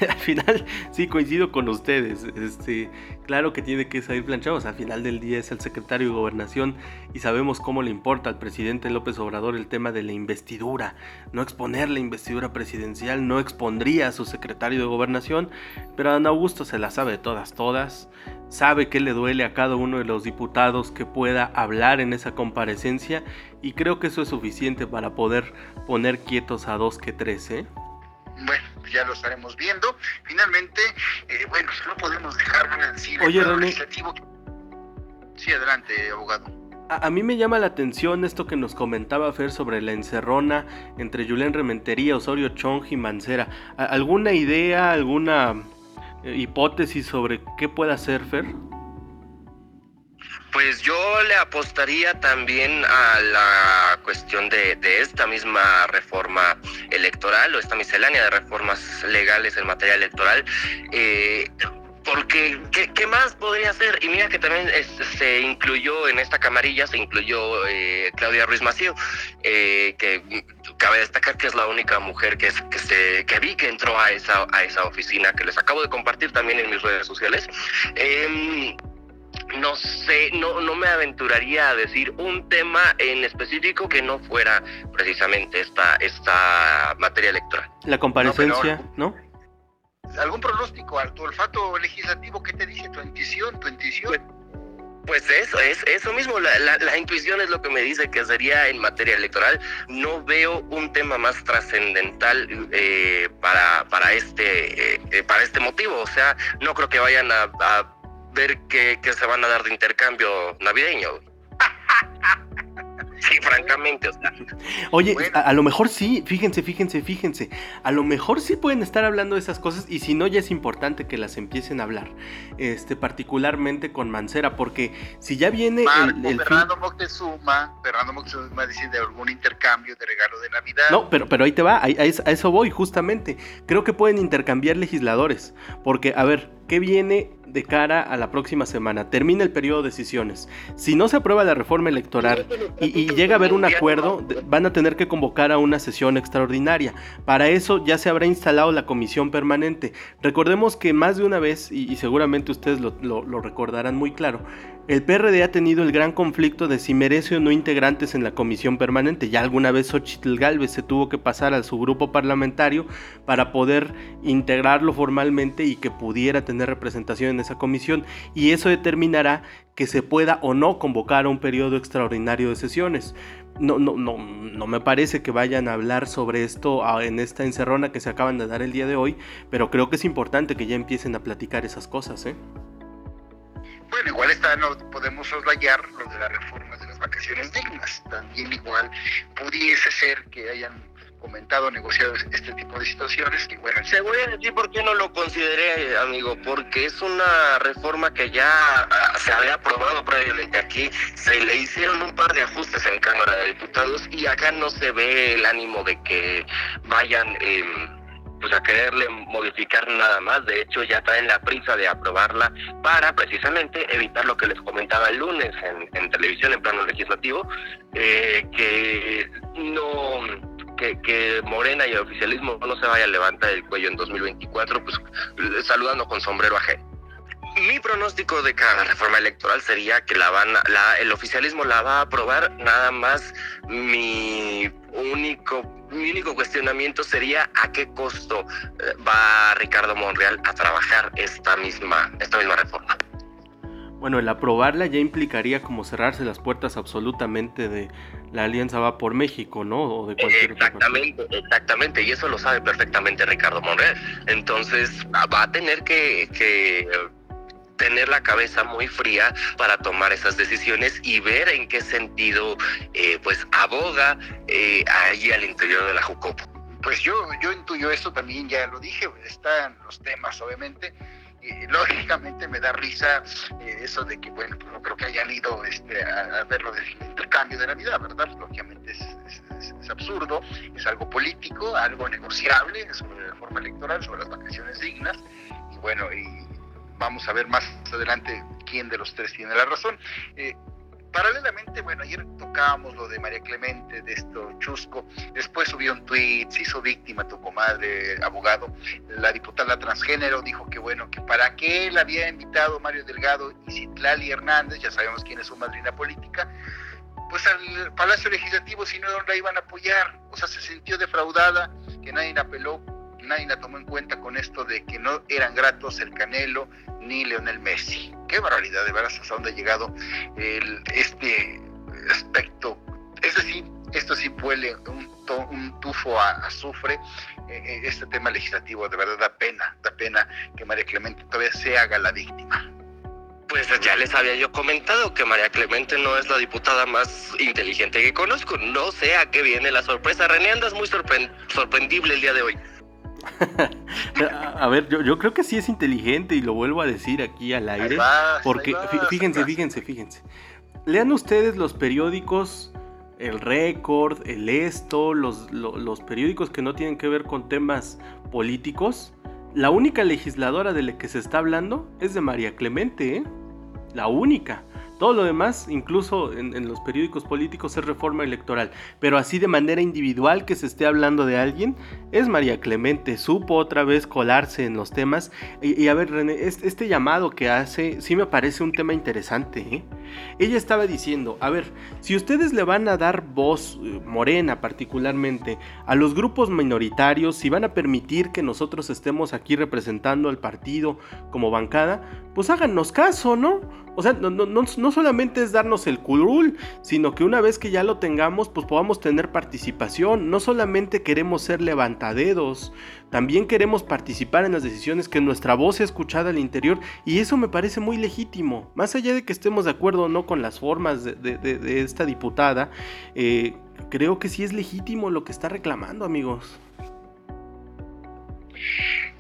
al final sí coincido con ustedes. Este, claro que tiene que salir planchados. Al final del día es el secretario de Gobernación y sabemos cómo le importa al presidente López Obrador el tema de la investidura. No exponer la investidura presidencial no expondría a su secretario de Gobernación, pero Ana Augusto se la sabe de todas, todas. Sabe que le duele a cada uno de los diputados que pueda hablar en esa comparecencia y creo que eso es suficiente para poder poner quietos a dos que tres, ¿eh? Bueno, ya lo estaremos viendo. Finalmente, eh, bueno, no podemos dejar de decir Oye, el René. legislativo. Sí, adelante, abogado. A, mí me llama la atención esto que nos comentaba Fer sobre la encerrona entre Julián Rementería, Osorio Chong y Mancera. ¿Alguna idea, alguna hipótesis sobre qué puede hacer Fer? Pues yo le apostaría también a la cuestión de, esta misma reforma electoral o esta miscelánea de reformas legales en materia electoral. Eh, porque, ¿qué, más podría hacer? Y mira que también se incluyó en esta camarilla, se incluyó eh, Claudia Ruiz Macío, eh, que cabe destacar que es la única mujer que, que, se, que vi que entró a esa, a esa oficina, que les acabo de compartir también en mis redes sociales. Eh, no sé, no, no me aventuraría a decir un tema en específico que no fuera precisamente esta, esta materia electoral. La comparecencia, ¿no? ¿Algún pronóstico a tu olfato legislativo? ¿Qué te dice tu intuición? Tu intuición? Pues, eso, es eso mismo, la, la, intuición es lo que me dice que sería en materia electoral. No veo un tema más trascendental eh, para, para, este, eh, para este motivo. O sea, no creo que vayan a ver qué, se van a dar de intercambio navideño. Sí, francamente, Oye, a, lo mejor sí, fíjense, fíjense, fíjense. A lo mejor sí pueden estar hablando de esas cosas y si no, ya es importante que las empiecen a hablar. Este, particularmente con Mancera, porque si ya viene el, Fernando Moctezuma, Fernando Moctezuma dice de algún intercambio de regalo de Navidad. No, pero, pero ahí te va, a eso voy, justamente. Creo que pueden intercambiar legisladores. Porque, a ver, ¿qué viene de cara a la próxima semana. Termina el periodo de decisiones. Si no se aprueba la reforma electoral y, llega a haber un acuerdo, van a tener que convocar a una sesión extraordinaria. Para eso ya se habrá instalado la comisión permanente. Recordemos que más de una vez, y, seguramente ustedes lo, recordarán muy claro, El PRD ha tenido el gran conflicto de si merece o no integrantes en la comisión permanente. Ya alguna vez Xochitl Galvez se tuvo que pasar a su grupo parlamentario para poder integrarlo formalmente y que pudiera tener representación en esa comisión. Y eso determinará que se pueda o no convocar a un periodo extraordinario de sesiones. No, no, no, no me parece que vayan a hablar sobre esto ah, en esta encerrona que se acaban de dar el día de hoy, pero creo que es importante que ya empiecen a platicar esas cosas, ¿eh? Bueno, igual está, no podemos soslayar lo de las reformas de las vacaciones dignas. También igual pudiese ser que hayan comentado, negociado este tipo de situaciones. Y bueno, Se voy a decir por qué no lo consideré, amigo, porque es una reforma que ya ah, se había aprobado previamente aquí, se le hicieron un par de ajustes en Cámara de Diputados y acá no se ve el ánimo de que vayan... Eh, pues a quererle modificar nada más. De hecho, ya está en la prisa de aprobarla para precisamente evitar lo que les comentaba el lunes en, televisión, en plano legislativo, eh, que no que, que, Morena y el oficialismo no se vaya a levantar el cuello en 2024, pues saludando con sombrero ajeno. Mi pronóstico de cada reforma electoral sería que la van, la, el oficialismo la va a aprobar, nada más mi único mi único cuestionamiento sería a qué costo eh, va Ricardo Monreal a trabajar esta misma, esta misma reforma. Bueno, el aprobarla ya implicaría como cerrarse las puertas absolutamente de la Alianza Va por México, ¿no? O de cualquier exactamente, exactamente, y eso lo sabe perfectamente Ricardo Monreal. Entonces va a tener que, que tener la cabeza muy fría para tomar esas decisiones y ver en qué sentido eh, pues aboga eh, allí al interior de la Jucopo. Pues yo, yo intuyo esto también, ya lo dije, están los temas obviamente, lógicamente me da risa eh, eso de que, bueno, pues no creo que hayan ido este, a, ver lo del intercambio de Navidad, ¿verdad? Lógicamente es, es, absurdo, es algo político, algo negociable sobre la reforma electoral, sobre las vacaciones dignas, y bueno, y vamos a ver más adelante quién de los tres tiene la razón. Eh, paralelamente, bueno, ayer tocábamos lo de María Clemente, de esto chusco, después subió un tweet, se hizo víctima tu comadre, abogado, la diputada transgénero dijo que bueno, que para qué él había invitado Mario Delgado y Citlali Hernández, ya sabemos quién es su madrina política, pues al Palacio Legislativo si no la iban a apoyar, o sea, se sintió defraudada, que nadie apeló nadie la tomó en cuenta con esto de que no eran gratos el Canelo ni Leonel Messi. Qué barbaridad, de veras, hasta dónde ha llegado el, este aspecto. Es decir, esto sí huele un, un tufo a azufre. Eh, eh, este tema legislativo de verdad da pena, da pena que María Clemente todavía se haga la víctima. Pues ya les había yo comentado que María Clemente no es la diputada más inteligente que conozco. No sé a qué viene la sorpresa. René, andas muy sorprendible el día de hoy. a ver, yo, creo que sí es inteligente y lo vuelvo a decir aquí al aire. porque fíjense, fíjense, fíjense. Lean ustedes los periódicos, el récord, el esto, los, los, periódicos que no tienen que ver con temas políticos. La única legisladora de la que se está hablando es de María Clemente, ¿eh? La única. Todo lo demás, incluso en, los periódicos políticos, es reforma electoral. Pero así de manera individual que se esté hablando de alguien, es María Clemente. Supo otra vez colarse en los temas. Y, a ver, René, este, llamado que hace sí me parece un tema interesante. ¿eh? Ella estaba diciendo, a ver, si ustedes le van a dar voz, eh, morena particularmente, a los grupos minoritarios, si van a permitir que nosotros estemos aquí representando al partido como bancada, pues háganos caso, ¿no? O sea, no, no, no, solamente es darnos el curul, sino que una vez que ya lo tengamos, pues podamos tener participación. No solamente queremos ser levantadedos, también queremos participar en las decisiones, que nuestra voz sea escuchada al interior. Y eso me parece muy legítimo. Más allá de que estemos de acuerdo o no con las formas de, esta diputada, eh, creo que sí es legítimo lo que está reclamando, amigos.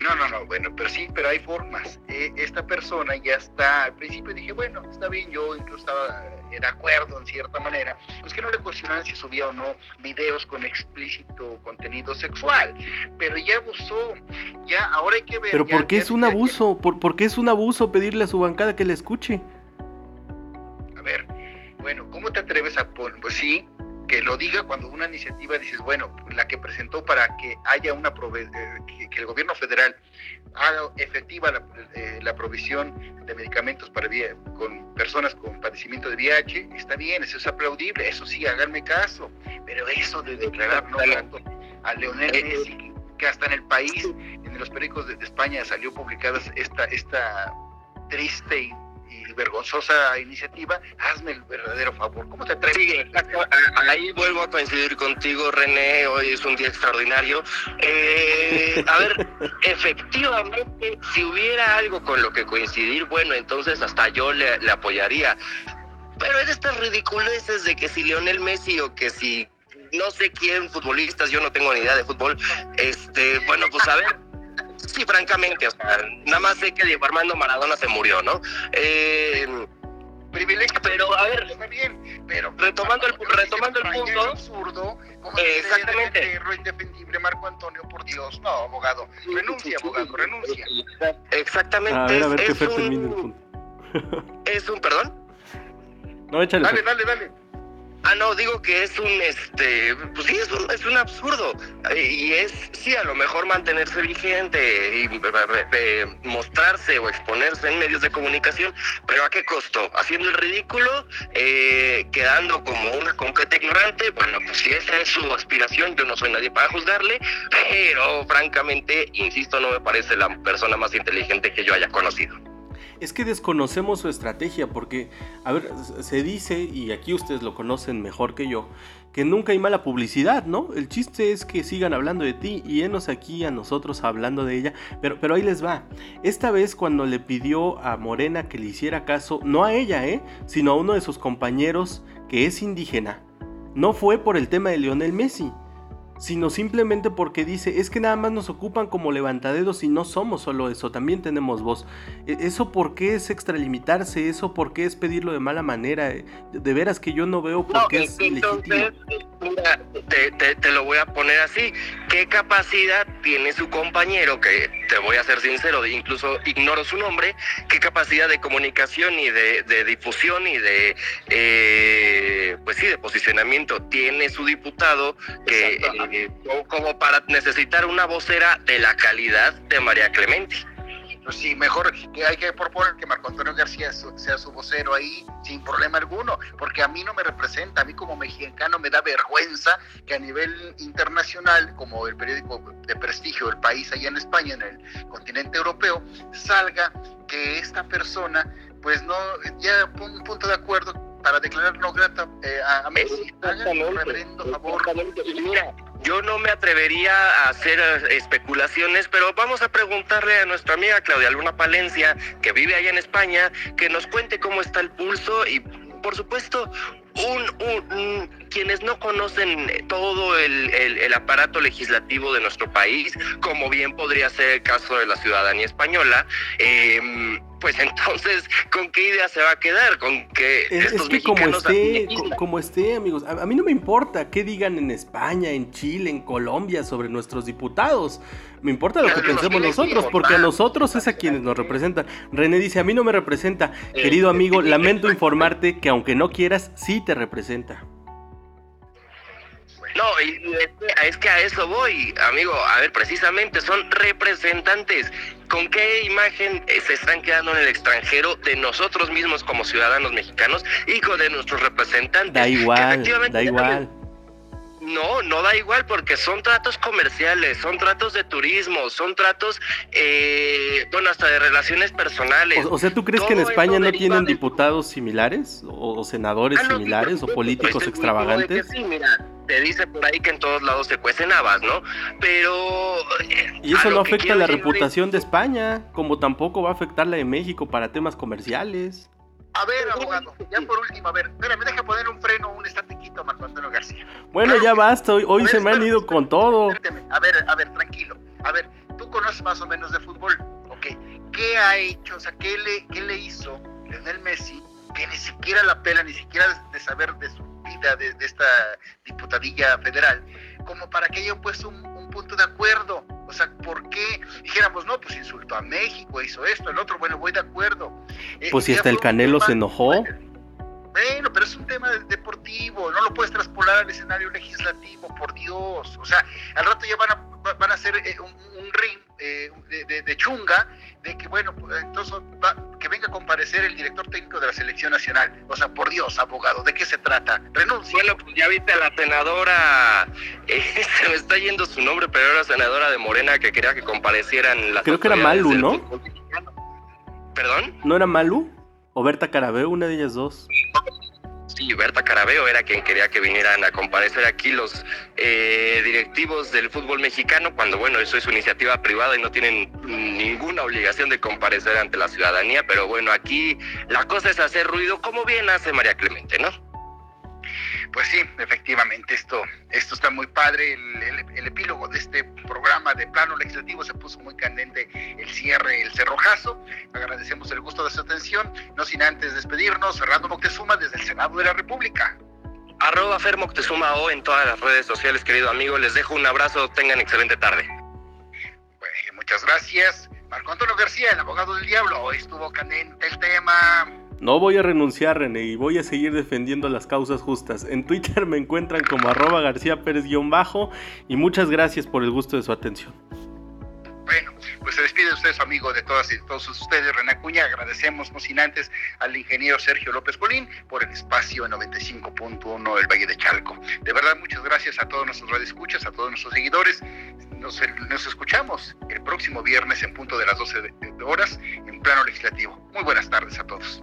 No, no, no, bueno, pero sí, pero hay formas. Eh, esta persona ya está, al principio dije, bueno, está bien, yo incluso estaba de acuerdo en cierta manera, pues que no le cuestionaban si subía o no videos con explícito contenido sexual, pero ya abusó, ya ahora hay que ver. Pero ¿por qué es un abuso? ¿Por, ¿Por qué es un abuso pedirle a su bancada que le escuche? A ver, bueno, ¿cómo te atreves a poner? Pues sí, que lo diga cuando una iniciativa dices, bueno, la que presentó para que haya una eh, que, el gobierno federal haga efectiva la, eh, la provisión de medicamentos para con personas con padecimiento de VIH, está bien, eso es aplaudible, eso sí, háganme caso, pero eso de declarar no a Leonel Messi, que hasta en el país, en los periódicos de, España salió publicada esta, esta triste y vergonzosa iniciativa, hazme el verdadero favor. ¿Cómo te atreves? Sí, ahí vuelvo a coincidir contigo, René. Hoy es un día extraordinario. Eh, a ver, efectivamente, si hubiera algo con lo que coincidir, bueno, entonces hasta yo le, le apoyaría. Pero es estas ridiculeces de que si Lionel Messi o que si no sé quién futbolistas, yo no tengo ni idea de fútbol, este, bueno, pues a ver, Sí, francamente, o sea, nada más sé que Diego Armando Maradona se murió, ¿no? Eh, privilegio, pero a ver, está bien, pero retomando el, retomando el punto, absurdo, como eh, exactamente, el indefendible Marco Antonio, por Dios, no, abogado, renuncia, abogado, renuncia. Exactamente. A ver, a ver es, qué un, el punto. es un, perdón. No, échale. Dale, dale, dale. Ah, no, digo que es un, este, pues sí, es un, es un absurdo. Y es, sí, a lo mejor mantenerse vigente y mostrarse o exponerse en medios de comunicación, pero ¿a qué costo? Haciendo el ridículo, eh, quedando como una completa ignorante. Bueno, pues si esa es su aspiración, yo no soy nadie para juzgarle, pero francamente, insisto, no me parece la persona más inteligente que yo haya conocido es que desconocemos su estrategia, porque, a ver, se dice, y aquí ustedes lo conocen mejor que yo, que nunca hay mala publicidad, ¿no? El chiste es que sigan hablando de ti y enos aquí a nosotros hablando de ella, pero, pero ahí les va. Esta vez cuando le pidió a Morena que le hiciera caso, no a ella, ¿eh? Sino a uno de sus compañeros que es indígena, no fue por el tema de Lionel Messi sino simplemente porque dice, es que nada más nos ocupan como levantadedos y no somos solo eso, también tenemos voz. E, ¿Eso por qué es extralimitarse? ¿Eso por qué es pedirlo de mala manera? De veras que yo no veo por qué es legítimo. te, te, lo voy a poner así. ¿Qué capacidad tiene su compañero, que te voy a ser sincero, incluso ignoro su nombre, qué capacidad de comunicación y de, difusión y de, eh, pues sí, de posicionamiento tiene su diputado que eh, como para necesitar una vocera de la calidad de María Clemente. Pues sí, mejor que hay que proponer que Marco Antonio García sea su vocero ahí sin problema alguno, porque a mí no me representa, a mí como mexicano me da vergüenza que a nivel internacional, como el periódico de prestigio del país allá en España, en el continente europeo, salga que esta persona, pues no, ya un punto de acuerdo para declarar no grata eh, a, Messi. un reverendo favor. Mira, yo no me atrevería a hacer eh, especulaciones, pero vamos a preguntarle a nuestra amiga Claudia Luna Palencia, que vive allá en España, que nos cuente cómo está el pulso y, por supuesto, un, quienes no conocen todo el, aparato legislativo de nuestro país, como bien podría ser el caso de la ciudadanía española, eh, pues entonces, ¿con qué idea se va a quedar? Con que es, que como esté, como esté, amigos, a, mí no me importa qué digan en España, en Chile, en Colombia sobre nuestros diputados. Me importa lo que pensemos nosotros, porque a nosotros es a quienes nos representan. René dice, a mí no me representa. Querido amigo, lamento informarte que aunque no quieras, sí te representa. No, es que a eso voy, amigo. A ver, precisamente son representantes. ¿Con qué imagen eh, se están quedando en el extranjero de nosotros mismos como ciudadanos mexicanos y con de nuestros representantes? Da igual, da igual. No, no da igual porque son tratos comerciales, son tratos de turismo, son tratos, eh, bueno, hasta de relaciones personales. O, sea, ¿tú crees que en España no tienen diputados similares o, senadores ah, similares o políticos extravagantes? Sí, mira, te dice por ahí que en todos lados se cuecen habas, ¿no? Pero... Eh, y eso no afecta la reputación de España, como tampoco va a afectar la de México para temas comerciales. A ver, abogado, ya por último, a ver, espérame, deja poner un freno, un estatiquito a Marco Antonio García. Bueno, ya basta, hoy, se me han ido con todo. A ver, a ver, tranquilo. A ver, tú conoces más o menos de fútbol, ok. ¿Qué ha hecho, o sea, qué le, qué le hizo Lionel Messi que ni siquiera la pela, ni siquiera de saber de su vida, de, esta diputadilla federal, como para que haya puesto un, un punto de acuerdo? O sea, ¿por qué dijéramos, no, pues insultó a México, hizo esto, el otro, bueno, voy de acuerdo. Eh, pues si hasta el Canelo se enojó. Bueno, pero es un tema deportivo, no lo puedes traspolar al escenario legislativo, por Dios. O sea, al rato ya van a, van a hacer eh, un, ring eh, de, chunga de que, bueno, pues, entonces comparecer el director técnico de la selección nacional. O sea, por Dios, abogado, ¿de qué se trata? Renuncia. Bueno, pues ya viste a la senadora, eh, se me está yendo su nombre, pero era senadora de Morena que quería que comparecieran las Creo que era Malu, ¿no? ¿Perdón? ¿No era Malu? ¿O Berta Carabeo, una de ellas dos? Sí, Berta Carabeo era quien quería que vinieran a comparecer aquí los eh, directivos del fútbol mexicano, cuando bueno, eso es su iniciativa privada y no tienen ninguna obligación de comparecer ante la ciudadanía, pero bueno, aquí la cosa es hacer ruido como bien hace María Clemente, ¿no? Pues sí, efectivamente, esto, esto está muy padre. El, epílogo de este programa de plano legislativo se puso muy candente el cierre, el cerrojazo. Agradecemos el gusto de su atención. No sin antes despedirnos, Fernando Moctezuma desde el Senado de la República. Arroba Fer Moctezuma O en todas las redes sociales, querido amigo. Les dejo un abrazo, tengan excelente tarde. muchas gracias. Marco Antonio García, el abogado del diablo. Hoy estuvo candente el tema. No voy a renunciar, René, y voy a seguir defendiendo las causas justas. En Twitter me encuentran como arroba García Pérez-bajo y muchas gracias por el gusto de su atención. Bueno, pues se despide usted su amigo de todas y todos ustedes, René Acuña. Agradecemos, no sin antes, al ingeniero Sergio López Colín por el espacio 95.1 del Valle de Chalco. De verdad, muchas gracias a todos nuestros radioescuchas, a todos nuestros seguidores. Nos escuchamos el próximo viernes en punto de las 12 horas en plano legislativo. Muy buenas tardes a todos.